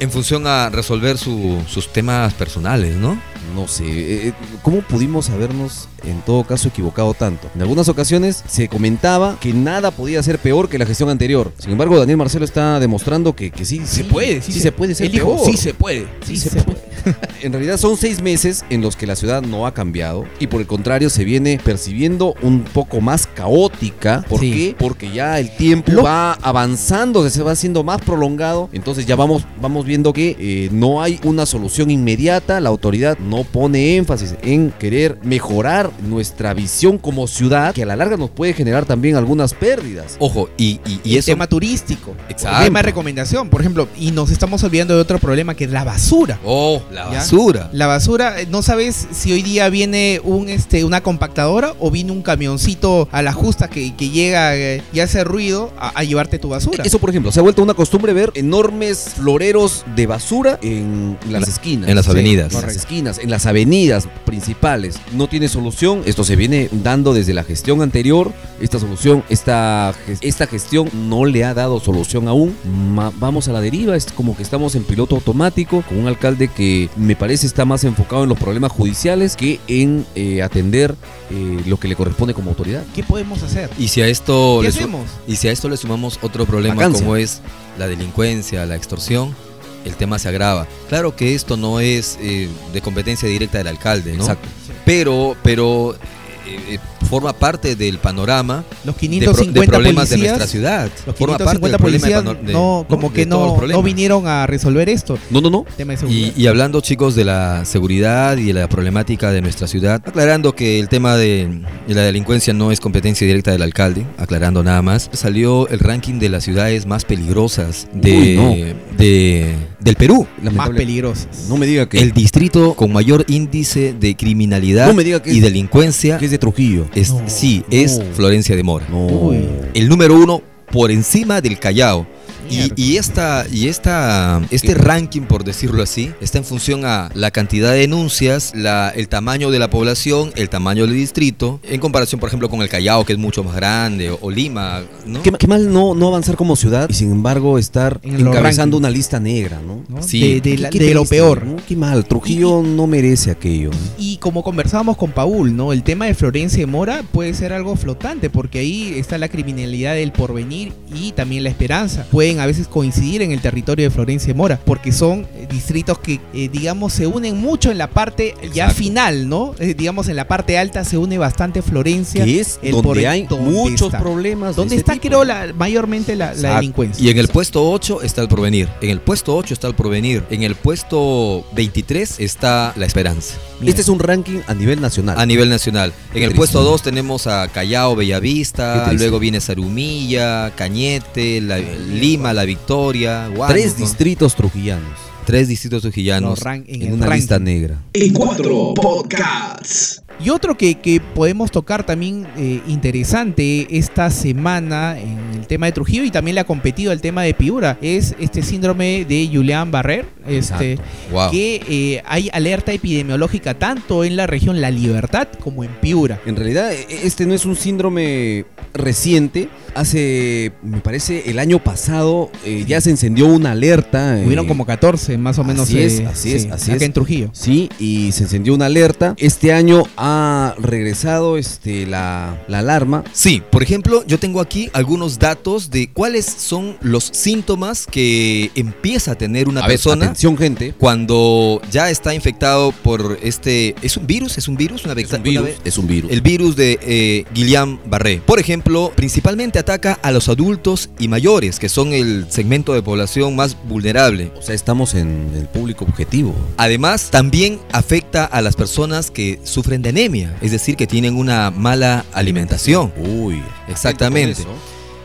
[SPEAKER 4] En función a resolver su- sus temas personales, ¿no?
[SPEAKER 3] No sé, eh, eh, ¿cómo pudimos habernos en todo caso equivocado tanto? En algunas ocasiones se comentaba que nada podía ser peor que la gestión anterior. Sin embargo, Daniel Marcelo está demostrando que, que sí,
[SPEAKER 2] Se
[SPEAKER 3] sí,
[SPEAKER 2] puede,
[SPEAKER 3] sí, se puede ser peor.
[SPEAKER 2] sí se puede, sí,
[SPEAKER 3] Sí
[SPEAKER 2] se, puede. [laughs]
[SPEAKER 3] En realidad son seis meses en los que la ciudad no ha cambiado y por el contrario se viene percibiendo un poco más caótica. ¿Por
[SPEAKER 2] Sí.
[SPEAKER 3] qué? Porque ya el tiempo
[SPEAKER 2] Lo-
[SPEAKER 3] va avanzando, se va haciendo más prolongado. Entonces ya vamos, vamos viendo que eh, no hay una solución inmediata. La autoridad no pone énfasis en querer mejorar nuestra visión como ciudad, que a la larga nos puede generar también algunas pérdidas.
[SPEAKER 4] Ojo, y, y, y
[SPEAKER 2] el
[SPEAKER 4] eso.
[SPEAKER 2] tema turístico.
[SPEAKER 4] Exacto.
[SPEAKER 2] El tema de recomendación, por ejemplo, y nos estamos olvidando de otro problema que es la basura.
[SPEAKER 4] Oh, La
[SPEAKER 2] ¿Ya?
[SPEAKER 4] basura.
[SPEAKER 2] La basura, eh, no sabes si hoy día viene un este una compactadora o viene un camioncito a la justa que, que llega eh, y hace ruido a, a llevarte tu basura.
[SPEAKER 3] Eso, por ejemplo, se ha vuelto una costumbre ver enormes floreros de basura en las esquinas.
[SPEAKER 4] en las avenidas.
[SPEAKER 3] En las esquinas, en las avenidas principales. No tiene solución. Esto se viene dando desde la gestión anterior. Esta solución, esta, esta gestión no le ha dado solución aún. Ma- vamos a la deriva. Es como que estamos en piloto automático con un alcalde que me parece está más enfocado en los problemas judiciales que en eh, atender eh, lo que le corresponde como autoridad.
[SPEAKER 2] ¿Qué podemos hacer?
[SPEAKER 4] Y si a esto
[SPEAKER 2] ¿Qué
[SPEAKER 4] le
[SPEAKER 2] hacemos?
[SPEAKER 4] y si a esto le sumamos otro problema
[SPEAKER 3] Vacancia.
[SPEAKER 4] como es la delincuencia, la extorsión, el tema se agrava. Claro que esto no es eh, de competencia directa del alcalde, ¿no?
[SPEAKER 3] Exacto.
[SPEAKER 4] Pero, pero eh, eh, forma parte del panorama
[SPEAKER 2] Los
[SPEAKER 4] de, pro-
[SPEAKER 2] 550
[SPEAKER 4] de problemas de nuestra ciudad.
[SPEAKER 2] los
[SPEAKER 4] forma parte
[SPEAKER 2] 550
[SPEAKER 4] del problema
[SPEAKER 2] policías
[SPEAKER 4] de-
[SPEAKER 2] no, como que no, no vinieron a resolver esto.
[SPEAKER 3] No, no, no.
[SPEAKER 2] Tema de seguridad.
[SPEAKER 4] Y, y hablando chicos de la seguridad y de la problemática de nuestra ciudad, aclarando que el tema de, de la delincuencia no es competencia directa del alcalde, aclarando nada más, salió el ranking de las ciudades más peligrosas de,
[SPEAKER 3] Uy, no.
[SPEAKER 4] de- del Perú.
[SPEAKER 2] más peligrosas.
[SPEAKER 3] No me diga que,
[SPEAKER 4] El distrito con mayor índice de criminalidad
[SPEAKER 3] No me diga que
[SPEAKER 4] y
[SPEAKER 3] es-
[SPEAKER 4] delincuencia
[SPEAKER 3] que es de Trujillo.
[SPEAKER 4] Es,
[SPEAKER 2] No,
[SPEAKER 4] sí, es
[SPEAKER 3] no.
[SPEAKER 4] Florencia de Mora.
[SPEAKER 3] No.
[SPEAKER 4] El número uno por encima del Callao. Y, esta, y esta, este ranking, por decirlo así, está en función a la cantidad de denuncias, la, el tamaño de la población, el tamaño del distrito, en comparación, por ejemplo, con el Callao, que es mucho más grande, o, o Lima, ¿no?
[SPEAKER 3] Qué, qué mal no, no avanzar como ciudad y sin embargo estar
[SPEAKER 2] En
[SPEAKER 3] encabezando una lista negra, ¿no?
[SPEAKER 2] ¿no?
[SPEAKER 4] Sí.
[SPEAKER 2] De, de
[SPEAKER 3] Qué-
[SPEAKER 2] la-
[SPEAKER 3] qué
[SPEAKER 2] de lo peor.
[SPEAKER 3] ¿no? Qué mal, Trujillo no merece aquello. ¿no?
[SPEAKER 2] Y como conversábamos con Paul, ¿no? El tema de Florencia y Mora puede ser algo flotante, porque ahí está la criminalidad del porvenir y también la esperanza. Pueden a veces coincidir en el territorio de Florencia y Mora, porque son eh, distritos que, eh, digamos, se unen mucho en la parte ya final, ¿no? Eh, digamos, en la parte alta se une bastante Florencia.
[SPEAKER 3] Que es
[SPEAKER 2] el
[SPEAKER 3] donde hay
[SPEAKER 2] ¿dónde
[SPEAKER 3] muchos
[SPEAKER 2] está?
[SPEAKER 3] problemas. de
[SPEAKER 2] ¿Dónde
[SPEAKER 3] ese
[SPEAKER 2] está,
[SPEAKER 3] tipo.
[SPEAKER 2] creo, la, mayormente la, delincuencia?
[SPEAKER 4] Y en el puesto 8 está el porvenir. En el puesto 8 está el porvenir. En el puesto 23 está la esperanza.
[SPEAKER 3] Este es un ranking a nivel nacional.
[SPEAKER 4] A nivel nacional. En el
[SPEAKER 3] triste.
[SPEAKER 4] puesto 2 tenemos a Callao, Bellavista, luego viene Sarumilla, Cañete, la- Lima, La Victoria, Huánuco.
[SPEAKER 3] Tres distritos trujillanos
[SPEAKER 4] Tres distritos trujillanos.
[SPEAKER 2] En
[SPEAKER 3] una
[SPEAKER 2] ranking.
[SPEAKER 3] lista negra.
[SPEAKER 1] E4 Podcasts.
[SPEAKER 2] Y otro que, que podemos tocar también eh, interesante esta semana en el tema de Trujillo y también le ha competido el tema de Piura es este síndrome de Julián Barrer, este.
[SPEAKER 4] Wow.
[SPEAKER 2] que eh, hay alerta epidemiológica tanto en la región La Libertad como en Piura.
[SPEAKER 3] En realidad, e- este no es un síndrome reciente. Hace, me parece, el año pasado eh, ya se encendió una alerta. eh,
[SPEAKER 2] Hubieron como 14 más o menos
[SPEAKER 3] así es,
[SPEAKER 2] eh,
[SPEAKER 3] así es,
[SPEAKER 2] sí,
[SPEAKER 3] así
[SPEAKER 2] acá
[SPEAKER 3] es.
[SPEAKER 2] en Trujillo.
[SPEAKER 3] Sí, y se encendió una alerta. Este año ha regresado este, la, la alarma.
[SPEAKER 4] Sí, por ejemplo, yo tengo aquí algunos datos de cuáles son los síntomas que empieza a tener una
[SPEAKER 3] A ver,
[SPEAKER 4] persona
[SPEAKER 3] atención, gente.
[SPEAKER 4] cuando ya está infectado por este... ¿Es un virus? ¿Es un virus? Una
[SPEAKER 3] Es un virus.
[SPEAKER 4] una
[SPEAKER 3] Es un virus.
[SPEAKER 4] El virus de eh, Guillain-Barré. Por ejemplo, principalmente ataca a los adultos y mayores, que son el segmento de población más vulnerable.
[SPEAKER 3] O sea, estamos en el público objetivo.
[SPEAKER 4] Además, también afecta a las personas que sufren de anemia, es decir, que tienen una mala alimentación.
[SPEAKER 3] Uy,
[SPEAKER 4] Exactamente.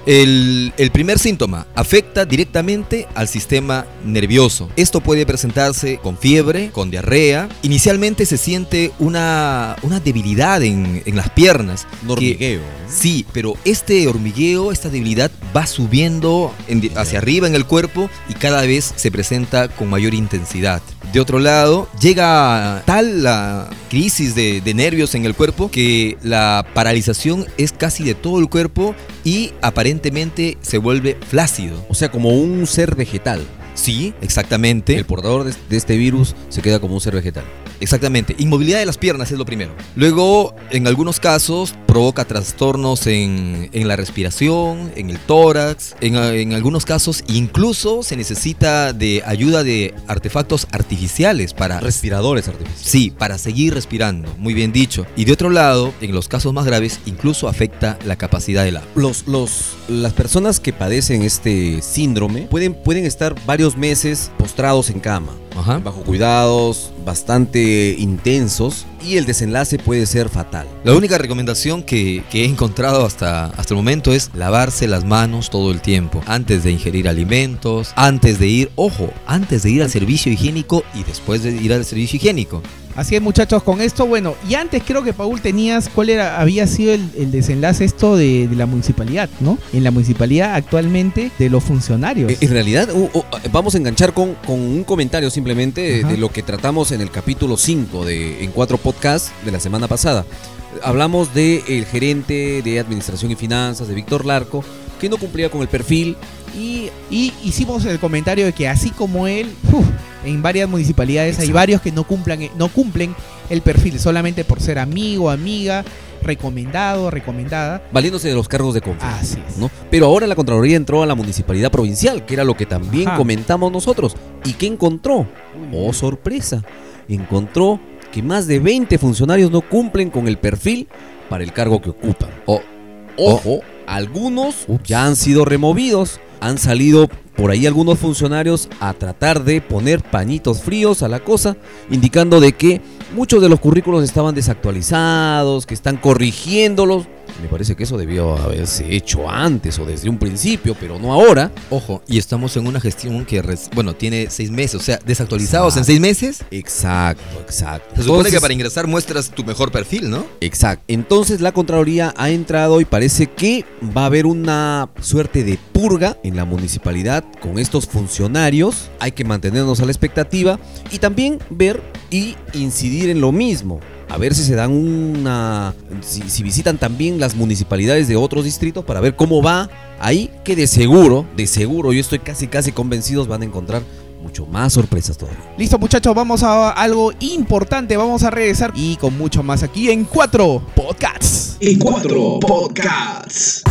[SPEAKER 4] El, el primer síntoma afecta directamente al sistema nervioso. Esto puede presentarse con fiebre, con diarrea. Inicialmente se siente una, una debilidad en, en las piernas.
[SPEAKER 3] Un
[SPEAKER 4] que-
[SPEAKER 3] hormigueo.
[SPEAKER 4] Sí, pero este hormigueo, esta debilidad va subiendo en hacia arriba en el cuerpo y cada vez se presenta con mayor intensidad. De otro lado, llega tal la crisis de, de nervios en el cuerpo que la paralización es casi de todo el cuerpo y aparentemente se vuelve flácido.
[SPEAKER 3] O sea, como un ser vegetal.
[SPEAKER 4] Sí, exactamente.
[SPEAKER 3] El portador de, este virus se queda como un ser vegetal.
[SPEAKER 4] Exactamente. Inmovilidad de las piernas es lo primero. Luego, en algunos casos, provoca trastornos en, en la respiración, en el tórax. En, en algunos casos, incluso se necesita de ayuda de artefactos artificiales para...
[SPEAKER 3] Respiradores artificiales.
[SPEAKER 4] Sí, para seguir respirando, muy bien dicho. Y de otro lado, en los casos más graves, incluso afecta la capacidad del habla.
[SPEAKER 3] Los, los, las personas que padecen este síndrome pueden, pueden estar varios meses postrados en cama,
[SPEAKER 4] Ajá.
[SPEAKER 3] bajo cuidados bastante intensos y el desenlace puede ser fatal.
[SPEAKER 4] La única recomendación que, he encontrado hasta, hasta el momento es lavarse las manos todo el tiempo. Antes de ingerir alimentos, antes de ir, ojo, antes de ir al servicio higiénico y después de ir al servicio higiénico.
[SPEAKER 2] Así es, muchachos, con esto, bueno, y antes creo que Paul tenías cuál era, había sido el, el desenlace esto de, de la municipalidad, ¿no? En la municipalidad actualmente de los funcionarios.
[SPEAKER 3] Eh, En realidad, uh, uh, vamos a enganchar con, con un comentario simplemente de,
[SPEAKER 2] Ajá.
[SPEAKER 3] de lo que tratamos en el capítulo 5 de En Cuatro Podcasts de la semana pasada. Hablamos del el gerente de Administración y Finanzas, de Víctor Larco, que no cumplía con el perfil.
[SPEAKER 2] Y, y hicimos el comentario de que así como él, uf, en varias municipalidades hay varios que no cumplan, no cumplen el perfil solamente por ser amigo, amiga, recomendado, recomendada.
[SPEAKER 3] valiéndose de los cargos de confianza.
[SPEAKER 2] Así es.
[SPEAKER 3] ¿no? Pero ahora la Contraloría entró a la municipalidad provincial, que era lo que también
[SPEAKER 2] Ajá.
[SPEAKER 3] comentamos nosotros. ¿Y qué encontró? Oh, sorpresa. Encontró que más de 20 funcionarios no cumplen con el perfil para el cargo que ocupan. O, ojo, algunos ya han sido removidos. Han salido por ahí algunos funcionarios a tratar de poner pañitos fríos a la cosa, indicando de que muchos de los currículos estaban desactualizados, que están corrigiéndolos. Me parece que eso debió haberse hecho antes o desde un principio, pero no ahora.
[SPEAKER 4] Ojo, y estamos en una gestión que, bueno, tiene seis meses, o sea, desactualizados en seis meses.
[SPEAKER 3] Exacto, exacto.
[SPEAKER 4] Se supone
[SPEAKER 3] Entonces-
[SPEAKER 4] que para ingresar muestras tu mejor perfil, ¿no?
[SPEAKER 3] Exacto. Entonces la Contraloría ha entrado y parece que va a haber una suerte de purga en la municipalidad con estos funcionarios. Hay que mantenernos a la expectativa y también ver y incidir en lo mismo. A ver si se dan una... Si, si visitan también las municipalidades de otros distritos para ver cómo va ahí, que de seguro, de seguro, yo estoy casi casi convencidos van a encontrar mucho más sorpresas todavía.
[SPEAKER 2] Listo muchachos, vamos a algo importante, vamos a regresar y con mucho más aquí en 4 Podcasts.
[SPEAKER 1] En cuatro podcasts.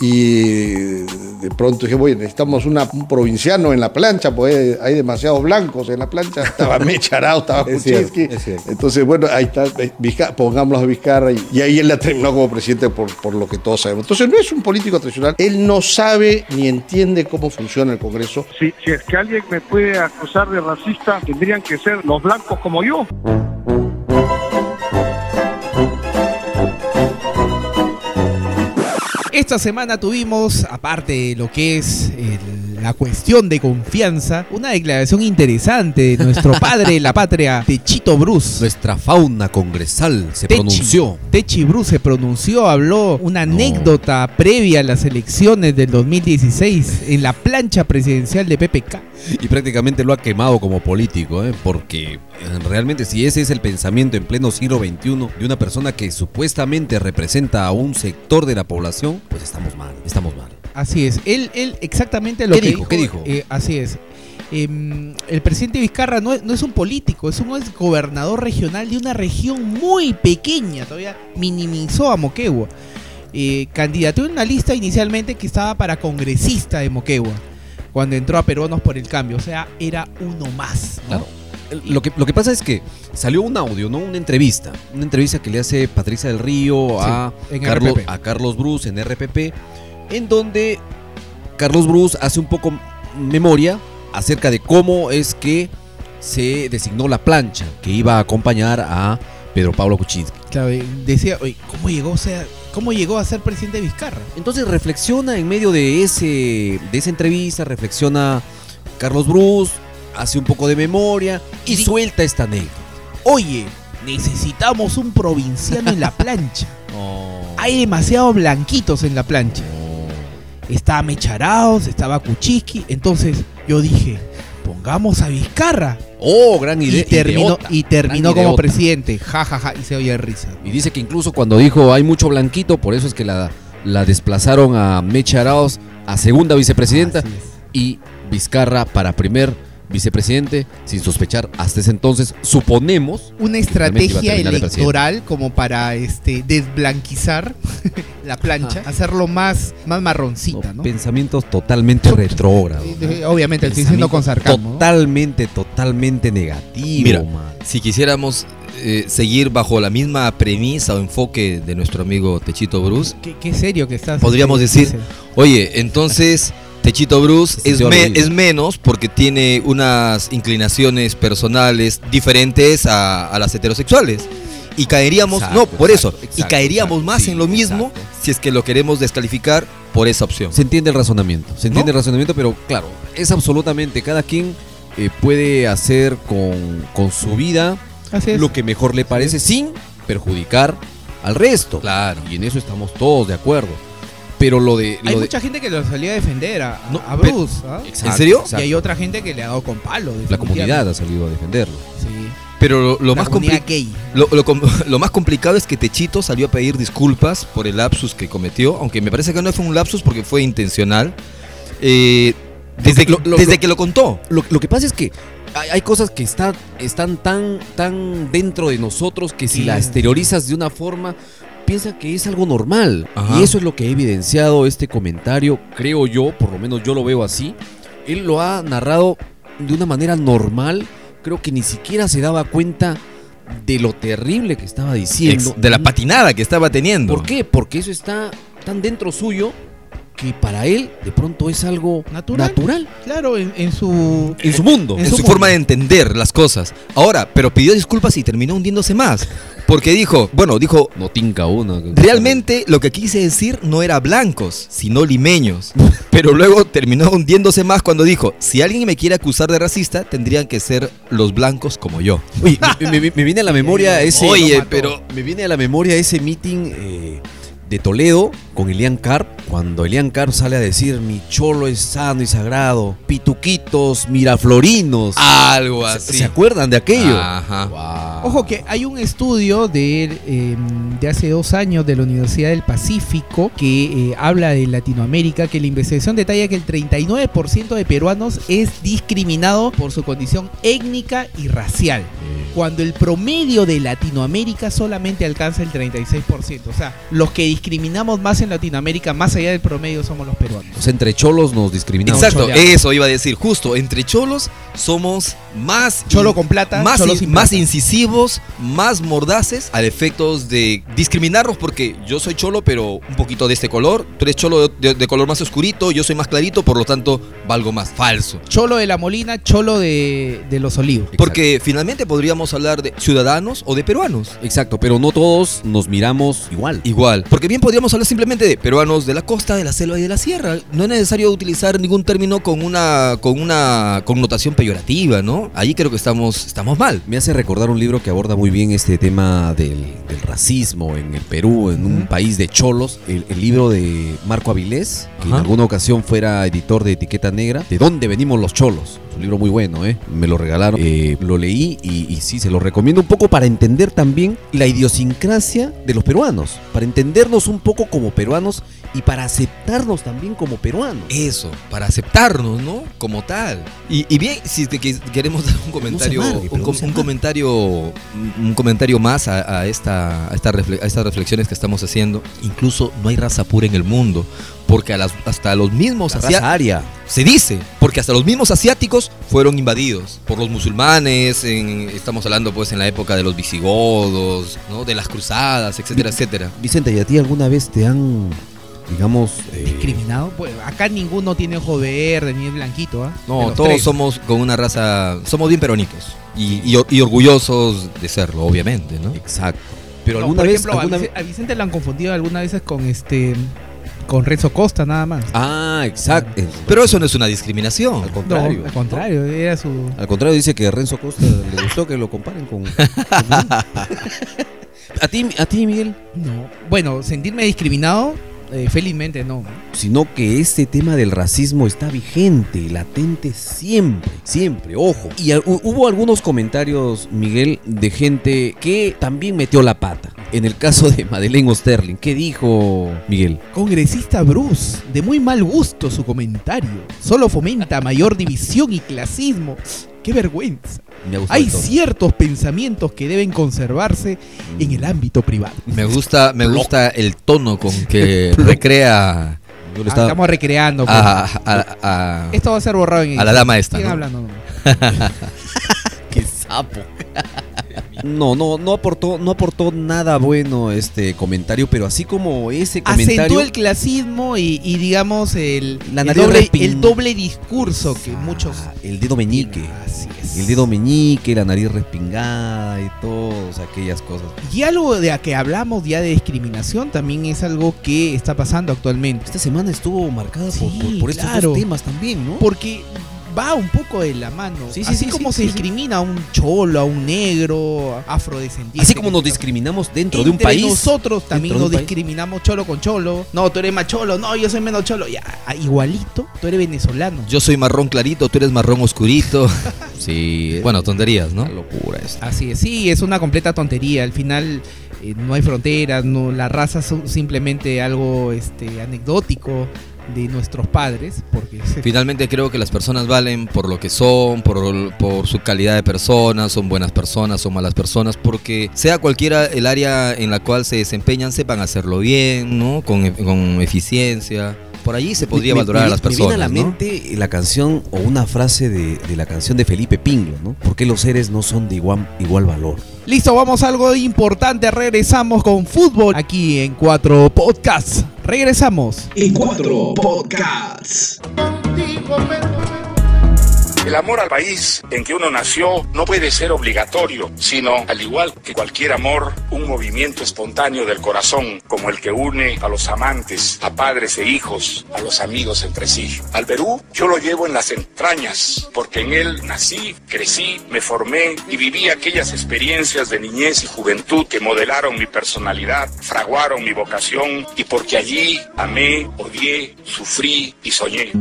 [SPEAKER 7] Y de pronto dije, bueno, necesitamos una- un provinciano en la plancha, porque hay demasiados blancos en la plancha. [laughs] Estaba Mecharao, estaba Kuczynski. Entonces, bueno, ahí está, eh, Vizca- pongámoslo a Vizcarra. Y, y ahí él la terminó como presidente por, por lo que todos sabemos. Entonces, no es un político tradicional. Él no sabe ni entiende cómo funciona el Congreso.
[SPEAKER 8] Si, si es que alguien me puede acusar de racista, tendrían que ser los blancos como yo.
[SPEAKER 2] Esta semana tuvimos, aparte de lo que es el- la cuestión de confianza, una declaración interesante de nuestro [laughs] padre de la patria, Techito Bruce.
[SPEAKER 3] Nuestra fauna congresal se
[SPEAKER 2] Techi.
[SPEAKER 3] pronunció.
[SPEAKER 2] Techi Bruce se pronunció, habló una
[SPEAKER 3] No.
[SPEAKER 2] anécdota previa a las elecciones del 2016 en la plancha presidencial de PPK.
[SPEAKER 3] Y prácticamente lo ha quemado como político, ¿eh? porque eh, realmente si ese es el pensamiento en pleno siglo XXI de una persona que supuestamente representa a un sector de la población, pues estamos mal, estamos mal.
[SPEAKER 2] Así es, él, él exactamente lo
[SPEAKER 3] ¿Qué
[SPEAKER 2] que
[SPEAKER 3] dijo? ¿Qué dijo?
[SPEAKER 2] eh, así es. Em, el presidente Vizcarra no es, no es un político, es un gobernador regional de una región muy pequeña, todavía minimizó a Moquegua. Eh, candidató en una lista inicialmente que estaba para congresista de Moquegua, cuando entró a Peruanos por el Cambio, o sea, era uno más. ¿no?
[SPEAKER 3] Claro. El- Lo que, lo que pasa es que salió un audio, ¿no? Una entrevista. Una entrevista que le hace Patricia del Río a,
[SPEAKER 2] Sí,
[SPEAKER 3] Carlos,
[SPEAKER 2] RPP.
[SPEAKER 3] a Carlos Bruce en RPP, en donde Carlos Bruce hace un poco memoria acerca de cómo es que se designó la plancha que iba a acompañar a Pedro Pablo Kuczynski.
[SPEAKER 2] Claro, decía, oye, ¿cómo llegó, a ser- ¿cómo llegó a ser presidente Vizcarra?
[SPEAKER 3] Entonces reflexiona en medio de, ese, de esa entrevista, reflexiona Carlos Bruce, hace un poco de memoria y suelta esta anécdota.
[SPEAKER 2] Oye, necesitamos un provinciano en la plancha. [laughs] Hay demasiados blanquitos en la plancha. Estaba Mecharaos, estaba Kuczynski. Entonces yo dije, pongamos a Vizcarra.
[SPEAKER 3] Oh, gran
[SPEAKER 2] Y
[SPEAKER 3] idea.
[SPEAKER 2] terminó,
[SPEAKER 3] ideota,
[SPEAKER 2] y terminó como
[SPEAKER 3] ideota.
[SPEAKER 2] presidente. Ja, ja, ja. Y se oye risa.
[SPEAKER 3] Y dice que incluso cuando dijo hay mucho blanquito, por eso es que la, la desplazaron a Mecha Arauz a segunda vicepresidenta y Vizcarra para primer vicepresidente, sin sospechar hasta ese entonces, suponemos.
[SPEAKER 2] Una estrategia electoral como para este desblanquizar [laughs] la plancha, hacerlo más, más marroncita, ¿no?
[SPEAKER 3] Pensamientos totalmente retrógrados. ¿no?
[SPEAKER 2] Obviamente, estoy diciendo con sarcasmo. ¿no?
[SPEAKER 3] Totalmente, totalmente negativo.
[SPEAKER 4] Mira,
[SPEAKER 3] man.
[SPEAKER 4] Si quisiéramos eh, seguir bajo la misma premisa o enfoque de nuestro amigo Techito Bruce,
[SPEAKER 2] Qué, qué serio que estás.
[SPEAKER 4] Podríamos
[SPEAKER 2] este,
[SPEAKER 4] decir, oye, entonces Techito Bruce
[SPEAKER 3] Se
[SPEAKER 4] es, me- es menos porque tiene unas inclinaciones personales diferentes a, a las heterosexuales. Y caeríamos,
[SPEAKER 3] Exacto,
[SPEAKER 4] no, por
[SPEAKER 3] exacto,
[SPEAKER 4] eso, y caeríamos
[SPEAKER 3] exacto,
[SPEAKER 4] más
[SPEAKER 3] sí,
[SPEAKER 4] en lo mismo
[SPEAKER 3] exacto.
[SPEAKER 4] si es que lo queremos descalificar por esa opción.
[SPEAKER 3] Se entiende el razonamiento, se entiende
[SPEAKER 4] ¿No?
[SPEAKER 3] el razonamiento, pero claro, es absolutamente cada quien eh, puede hacer con, con su vida lo que mejor le parece sin perjudicar al resto.
[SPEAKER 4] Claro.
[SPEAKER 3] Y en eso estamos todos de acuerdo. Pero lo de...
[SPEAKER 2] Hay
[SPEAKER 3] de
[SPEAKER 2] mucha gente que lo salía a defender a,
[SPEAKER 3] No,
[SPEAKER 2] a
[SPEAKER 3] pero-
[SPEAKER 2] Bruce.
[SPEAKER 3] Exacto,
[SPEAKER 4] ¿En serio?
[SPEAKER 2] Y
[SPEAKER 3] exacto.
[SPEAKER 2] hay otra gente que le ha dado con palo.
[SPEAKER 3] La comunidad ha salido a defenderlo.
[SPEAKER 2] Sí.
[SPEAKER 4] Pero lo, lo
[SPEAKER 2] La
[SPEAKER 4] más compli- lo, lo com- [laughs] lo más complicado es que Techito salió a pedir disculpas por el lapsus que cometió, aunque me parece que no fue un lapsus porque fue intencional. Eh, desde,
[SPEAKER 3] Lo- lo-
[SPEAKER 4] desde
[SPEAKER 3] lo-
[SPEAKER 4] que lo contó.
[SPEAKER 3] Lo, lo que pasa es que hay, hay cosas que están, están tan, tan dentro de nosotros que si
[SPEAKER 2] Sí.
[SPEAKER 3] las exteriorizas de una forma, piensa que es algo normal.
[SPEAKER 4] Ajá.
[SPEAKER 3] Y eso es lo que ha evidenciado este comentario, creo yo, por lo menos yo lo veo así. Él lo ha narrado de una manera normal, creo que ni siquiera se daba cuenta de lo terrible que estaba diciendo.
[SPEAKER 4] Ex- de la patinada que estaba teniendo.
[SPEAKER 3] ¿Por qué? Porque eso está tan dentro suyo que para él de pronto es algo
[SPEAKER 2] Natural.
[SPEAKER 3] natural
[SPEAKER 2] Claro, en, en su.
[SPEAKER 3] en su mundo.
[SPEAKER 2] En
[SPEAKER 4] en
[SPEAKER 2] su
[SPEAKER 4] su
[SPEAKER 2] mundo.
[SPEAKER 4] forma de entender las cosas. Ahora, pero pidió disculpas y terminó hundiéndose más. Porque dijo, bueno, dijo,
[SPEAKER 3] No tinca uno.
[SPEAKER 4] realmente lo que quise decir no era blancos, sino limeños. [laughs] Pero luego terminó hundiéndose más cuando dijo, si alguien me quiere acusar de racista, tendrían que ser los blancos como yo.
[SPEAKER 3] Oye, me, me- me viene a la [laughs] memoria ese.
[SPEAKER 4] Oye, pero-
[SPEAKER 3] Me viene a la memoria ese meeting eh, de Toledo con Elian Carp. Cuando Elian Carp sale a decir: Mi cholo es sano y sagrado. Pituquitos, miraflorinos.
[SPEAKER 4] Algo
[SPEAKER 3] ¿Se,
[SPEAKER 4] así.
[SPEAKER 3] se acuerdan de aquello?
[SPEAKER 4] Ajá.
[SPEAKER 2] Ojo que hay un estudio de, eh, de hace dos años de la Universidad del Pacífico que eh, habla de Latinoamérica, que la investigación detalla que el 39% de peruanos es discriminado por su condición étnica y racial, cuando el promedio de Latinoamérica solamente alcanza el 36%. O sea, los que discriminamos más en Latinoamérica, más allá del promedio, somos los peruanos.
[SPEAKER 3] Sea, entre cholos nos discriminamos.
[SPEAKER 4] Exacto, eso iba a decir. Justo, entre cholos somos más...
[SPEAKER 2] Cholo con plata,
[SPEAKER 4] más,
[SPEAKER 2] cholo
[SPEAKER 4] in-
[SPEAKER 2] sin
[SPEAKER 4] más incisivos, más mordaces al efectos de discriminarnos porque yo soy cholo pero un poquito de este color, tú eres cholo de, de- de color más oscurito, yo soy más clarito, por lo tanto valgo más. Falso.
[SPEAKER 2] Cholo de la Molina, cholo de, de los Olivos.
[SPEAKER 4] Porque finalmente podríamos hablar de ciudadanos o de peruanos.
[SPEAKER 3] Exacto, pero no todos nos miramos igual.
[SPEAKER 4] Igual. Porque bien podríamos hablar simplemente de peruanos de la costa, de la selva y de la sierra. No es necesario utilizar ningún término con una, con una connotación peyorativa, ¿no? Ahí creo que estamos, estamos mal.
[SPEAKER 3] Me hace recordar un libro que aborda muy bien este tema del, del racismo en el Perú, en un país de cholos. El, el libro de Marco Avilés, que en alguna ocasión fuera editor de Etiqueta Negra. ¿De dónde venimos los cholos? Un libro muy bueno, ¿eh? Me lo regalaron, eh, lo leí y, y sí, se lo recomiendo un poco para entender también la idiosincrasia de los peruanos. Para entendernos un poco como peruanos y para aceptarnos también como peruanos.
[SPEAKER 4] Eso, para aceptarnos, ¿no? Como tal. Y, y bien, si es que que queremos dar un comentario, un, com- comentario, un comentario más a, a esta, a, esta refle- a estas reflexiones que estamos haciendo. Incluso no hay raza pura en el mundo, porque a las- hasta los mismos
[SPEAKER 3] La
[SPEAKER 4] asia-
[SPEAKER 3] raza aria.
[SPEAKER 4] se dice, porque hasta los mismos asiáticos fueron invadidos por los musulmanes. en- estamos hablando, pues, en la época de los visigodos, ¿no? De las cruzadas, etcétera, etcétera.
[SPEAKER 3] Vicente, ¿y a ti alguna vez te han, digamos, eh,
[SPEAKER 2] discriminado. Pues acá ninguno tiene ojo verde ni es blanquito, ¿ah?
[SPEAKER 4] No, todos
[SPEAKER 2] tres.
[SPEAKER 4] somos con una raza, somos bien peronitos y, y or- y orgullosos de serlo, obviamente, ¿no?
[SPEAKER 3] Exacto. Pero
[SPEAKER 2] No,
[SPEAKER 3] alguna
[SPEAKER 2] por
[SPEAKER 3] vez,
[SPEAKER 2] ejemplo,
[SPEAKER 3] alguna
[SPEAKER 2] a Vicente lo han confundido algunas veces con este con Renzo Costa nada más.
[SPEAKER 3] Ah, exacto.
[SPEAKER 4] Pero eso no es una discriminación.
[SPEAKER 3] al contrario.
[SPEAKER 2] no, al contrario, era su
[SPEAKER 3] Al contrario, dice que a Renzo Costa le gustó que lo comparen con. con- [laughs] a ti, a ti, Miguel.
[SPEAKER 2] no. Bueno, sentirme discriminado eh, felizmente no.
[SPEAKER 3] Sino que este tema del racismo está vigente, latente siempre, siempre, ojo. Y hubo algunos comentarios, Miguel, de gente que también metió la pata. En el caso de Madeleine Osterling, ¿qué dijo Miguel?
[SPEAKER 2] Congresista Bruce, de muy mal gusto su comentario. Solo fomenta mayor división y clasismo. ¡Qué vergüenza! Hay ciertos pensamientos que deben conservarse en el ámbito privado.
[SPEAKER 4] Me gusta, me gusta el tono con que [laughs] recrea
[SPEAKER 2] Ah, estamos recreando. pues.
[SPEAKER 4] a, a- a-
[SPEAKER 2] Esto va a ser borrado en
[SPEAKER 4] a la dama esta. ¿no?
[SPEAKER 2] hablando. [laughs]
[SPEAKER 3] ¡Qué sapo! No, no, no aportó, no aportó nada bueno este comentario, pero así como ese comentario.
[SPEAKER 2] Acentuó el clasismo y, y digamos el,
[SPEAKER 3] La
[SPEAKER 2] el, doble, el doble discurso que muchos.
[SPEAKER 3] Ah, el dedo meñique.
[SPEAKER 2] Así es.
[SPEAKER 3] El dedo meñique, la nariz respingada y todas aquellas cosas.
[SPEAKER 2] Y algo de a que hablamos ya de discriminación también es algo que está pasando actualmente.
[SPEAKER 3] Esta semana estuvo marcada por, por- por estos
[SPEAKER 2] claro.
[SPEAKER 3] dos temas también, ¿no?
[SPEAKER 2] Porque va un poco de la mano.
[SPEAKER 3] Sí, sí,
[SPEAKER 2] Así
[SPEAKER 3] sí,
[SPEAKER 2] como se discrimina a un cholo, a un negro, afrodescendiente.
[SPEAKER 3] Así como nos discriminamos dentro de un país.
[SPEAKER 2] nosotros también nos
[SPEAKER 3] país.
[SPEAKER 2] discriminamos cholo con cholo. No, tú eres más cholo. No, yo soy menos cholo. Ya, ah, igualito, tú eres venezolano.
[SPEAKER 4] Yo soy marrón clarito, tú eres marrón oscurito. [laughs]
[SPEAKER 3] Sí,
[SPEAKER 4] bueno, tonterías, ¿no?
[SPEAKER 3] una locura esto.
[SPEAKER 2] Así es, sí, es una completa tontería. Al final eh, no hay fronteras, no, la raza es simplemente algo este, anecdótico de nuestros padres, porque [laughs]
[SPEAKER 4] Finalmente creo que las personas valen por lo que son, por, por su calidad de personas, son buenas personas, son malas personas, porque sea cualquiera el área en la cual se desempeñan, sepan hacerlo bien, ¿no? Con, con eficiencia. Por allí se podría
[SPEAKER 3] Me-
[SPEAKER 4] valorar
[SPEAKER 3] me-
[SPEAKER 4] a las
[SPEAKER 3] Me viene
[SPEAKER 4] personas,
[SPEAKER 3] a la
[SPEAKER 4] ¿no?
[SPEAKER 3] mente la canción o una frase de, de la canción de Felipe Pinglo, ¿no? ¿Por qué los seres no son de igual, igual valor?
[SPEAKER 2] Listo, vamos a algo importante. Regresamos con fútbol aquí en Cuatro Podcasts. Regresamos.
[SPEAKER 1] En cuatro podcasts.
[SPEAKER 9] El amor al país en que uno nació no puede ser obligatorio, sino, al igual que cualquier amor, un movimiento espontáneo del corazón, como el que une a los amantes, a padres e hijos, a los amigos entre sí. Al Perú yo lo llevo en las entrañas, porque en él nací, crecí, me formé y viví aquellas experiencias de niñez y juventud que modelaron mi personalidad, fraguaron mi vocación y porque allí amé, odié, sufrí y soñé.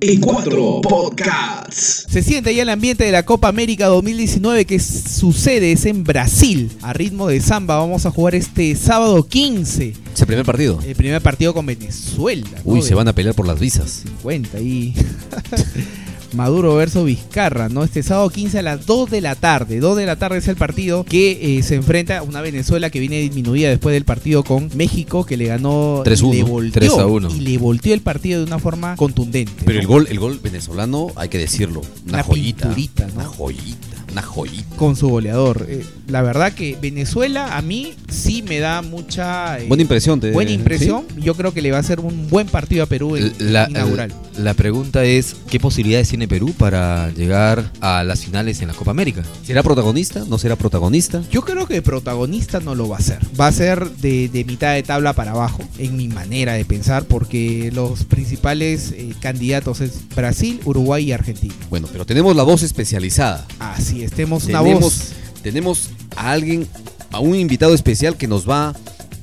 [SPEAKER 1] En cuatro podcasts.
[SPEAKER 2] Se siente ya el ambiente de la Copa América 2019 que sucede es en Brasil. A ritmo de samba vamos a jugar este sábado 15.
[SPEAKER 3] Es el primer partido.
[SPEAKER 2] El primer partido con Venezuela. ¿no?
[SPEAKER 3] Uy,
[SPEAKER 2] De
[SPEAKER 3] se van a pelear por las visas.
[SPEAKER 2] 50 y [laughs] Maduro versus Vizcarra, ¿no? Este sábado 15 a las 2 de la tarde. 2 de la tarde es el partido que eh, se enfrenta a una Venezuela que viene disminuida después del partido con México que le ganó
[SPEAKER 3] 3-1,
[SPEAKER 2] le volteó,
[SPEAKER 4] 3 a 1.
[SPEAKER 2] y le volteó el partido de una forma contundente.
[SPEAKER 3] Pero
[SPEAKER 2] ¿no?
[SPEAKER 3] el gol, el gol venezolano, hay que decirlo, una,
[SPEAKER 2] Una
[SPEAKER 3] joyita.
[SPEAKER 2] pinturita, ¿no?
[SPEAKER 3] Una joyita, una joyita.
[SPEAKER 2] con su goleador. Eh, la verdad que Venezuela a mí sí me da mucha eh,
[SPEAKER 3] Buena impresión. Te,
[SPEAKER 2] buena impresión. Yo creo que le va a hacer un buen partido a Perú en
[SPEAKER 4] La,
[SPEAKER 2] inaugural.
[SPEAKER 4] la pregunta es, ¿qué posibilidades tiene Perú para llegar a las finales en la Copa América?
[SPEAKER 3] ¿Será protagonista? ¿No será protagonista?
[SPEAKER 2] Yo creo que protagonista no lo va a ser. Va a ser de, de mitad de tabla para abajo, en mi manera de pensar, porque los principales eh, candidatos es Brasil, Uruguay y Argentina.
[SPEAKER 3] Bueno, pero tenemos la voz especializada.
[SPEAKER 2] Así es, tenemos una
[SPEAKER 3] tenemos,
[SPEAKER 2] voz.
[SPEAKER 3] tenemos a alguien, a un invitado especial que nos va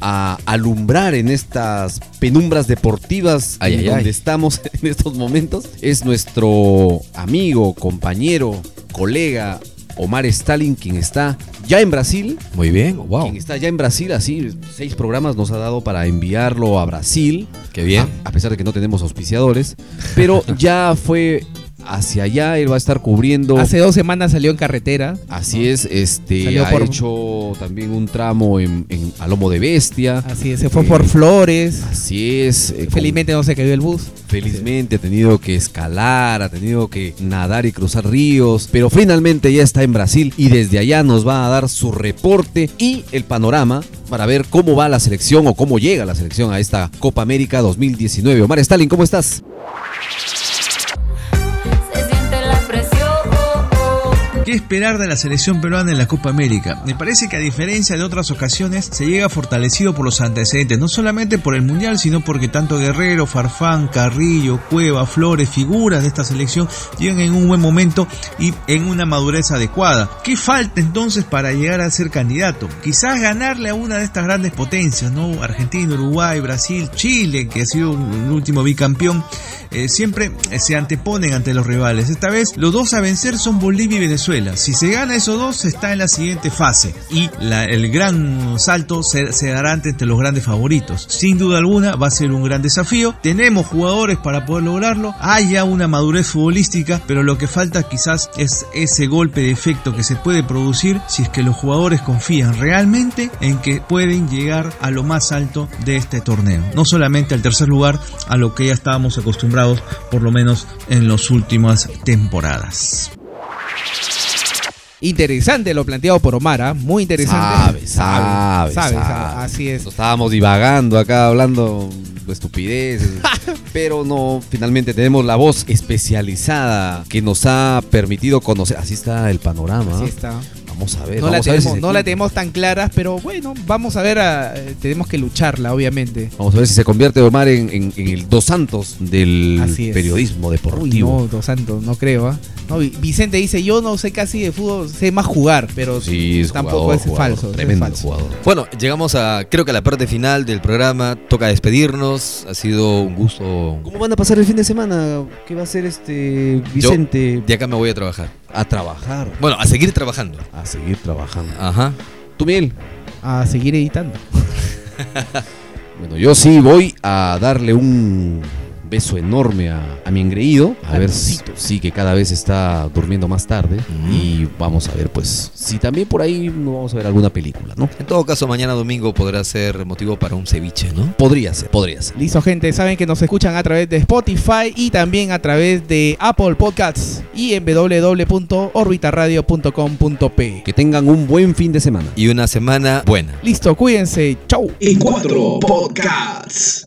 [SPEAKER 3] a alumbrar en estas penumbras deportivas
[SPEAKER 4] Ay,
[SPEAKER 3] en
[SPEAKER 4] ay,
[SPEAKER 3] donde
[SPEAKER 4] ay.
[SPEAKER 3] estamos [laughs] en estos momentos. Es nuestro amigo, compañero, colega Omar Stalin, quien está ya en Brasil.
[SPEAKER 4] Muy bien, wow.
[SPEAKER 3] Quien está ya en Brasil, así, seis programas nos ha dado para enviarlo a Brasil.
[SPEAKER 4] Qué bien.
[SPEAKER 3] A, a pesar de que no tenemos auspiciadores. Pero [laughs] ya fue hacia allá, él va a estar cubriendo.
[SPEAKER 2] Hace dos semanas salió en carretera.
[SPEAKER 3] Así es, este
[SPEAKER 2] Salió
[SPEAKER 3] ha
[SPEAKER 2] por-
[SPEAKER 3] hecho también un tramo en, en- a lomo de bestia.
[SPEAKER 2] Así es, se fue
[SPEAKER 3] Eh,
[SPEAKER 2] por Flores.
[SPEAKER 3] Así es. eh, con-
[SPEAKER 2] Felizmente no se cayó el bus.
[SPEAKER 3] felizmente ha tenido que escalar, ha tenido que nadar y cruzar ríos, pero finalmente ya está en Brasil y desde allá nos va a dar su reporte y el panorama para ver cómo va la selección o cómo llega la selección a esta Copa América 2019. Omar Stalin, ¿cómo estás?
[SPEAKER 10] ¿Qué esperar de la selección peruana en la Copa América? Me parece que a diferencia de otras ocasiones se llega fortalecido por los antecedentes, no solamente por el Mundial, sino porque tanto Guerrero, Farfán, Carrillo, Cueva, Flores, figuras de esta selección llegan en un buen momento y en una madurez adecuada. ¿Qué falta entonces para llegar a ser candidato? Quizás ganarle a una de estas grandes potencias, ¿no? Argentina, Uruguay, Brasil, Chile, que ha sido el último bicampeón, eh, siempre eh, se anteponen ante los rivales. Esta vez los dos a vencer son Bolivia y Venezuela. Si se gana esos dos, está en la siguiente fase y el gran salto se, se dará entre los grandes favoritos. Sin duda alguna va a ser un gran desafío. Tenemos jugadores para poder lograrlo. Hay ya una madurez futbolística, pero lo que falta quizás es ese golpe de efecto que se puede producir si es que los jugadores confían realmente en que pueden llegar a lo más alto de este torneo. No solamente al tercer lugar, a lo que ya estábamos acostumbrados por lo menos en las últimas temporadas.
[SPEAKER 2] Interesante lo planteado por Omar, muy interesante.
[SPEAKER 3] Sabe, sabe,
[SPEAKER 2] sabe. Así es.
[SPEAKER 3] Estábamos divagando acá hablando de estupideces. [laughs] pero no, finalmente tenemos la voz especializada que nos ha permitido conocer. Así está el panorama.
[SPEAKER 2] Así está.
[SPEAKER 3] Vamos a ver.
[SPEAKER 2] No, la
[SPEAKER 3] vamos a ver si
[SPEAKER 2] tenemos,
[SPEAKER 3] se
[SPEAKER 2] no la
[SPEAKER 3] cumple.
[SPEAKER 2] tenemos tan claras, pero bueno, vamos a ver, a- eh, tenemos que lucharla, obviamente.
[SPEAKER 3] Vamos a ver si se convierte Omar en, en- en el dos santos del periodismo
[SPEAKER 2] Uy,
[SPEAKER 3] deportivo.
[SPEAKER 2] no, Dos Santos, no creo, ¿ah? No, Vicente dice, yo no sé casi de fútbol, sé más jugar, pero
[SPEAKER 3] Sí, es
[SPEAKER 2] tampoco
[SPEAKER 3] jugador,
[SPEAKER 2] es
[SPEAKER 3] jugador,
[SPEAKER 2] falso. es
[SPEAKER 3] Tremendo
[SPEAKER 2] falso.
[SPEAKER 3] jugador.
[SPEAKER 4] Bueno, llegamos a, creo que a la parte final del programa. Toca despedirnos. Ha sido un gusto.
[SPEAKER 3] ¿Cómo van a pasar el fin de semana? ¿Qué va a hacer este Vicente?
[SPEAKER 4] De acá me voy a trabajar.
[SPEAKER 3] A trabajar.
[SPEAKER 4] Bueno, a seguir trabajando.
[SPEAKER 3] A seguir trabajando.
[SPEAKER 4] Ajá.
[SPEAKER 3] ¿Tú, Miguel?
[SPEAKER 2] A seguir editando. [laughs]
[SPEAKER 3] Bueno, yo sí voy a darle un beso enorme a, a mi engreído. A ver si sí que cada vez está durmiendo más tarde. Y vamos a ver, pues, si también por ahí no vamos a ver alguna película, ¿no?
[SPEAKER 4] En todo caso, mañana domingo podrá ser motivo para un ceviche, ¿no?
[SPEAKER 3] Podría ser, podría ser.
[SPEAKER 2] Listo, gente. Saben que nos escuchan a través de Spotify y también a través de Apple Podcasts y en www.orbitaradio.com.p.
[SPEAKER 3] Que tengan un buen fin de semana.
[SPEAKER 4] Y una semana buena.
[SPEAKER 2] Listo, cuídense. Chau.
[SPEAKER 1] E4 Podcasts.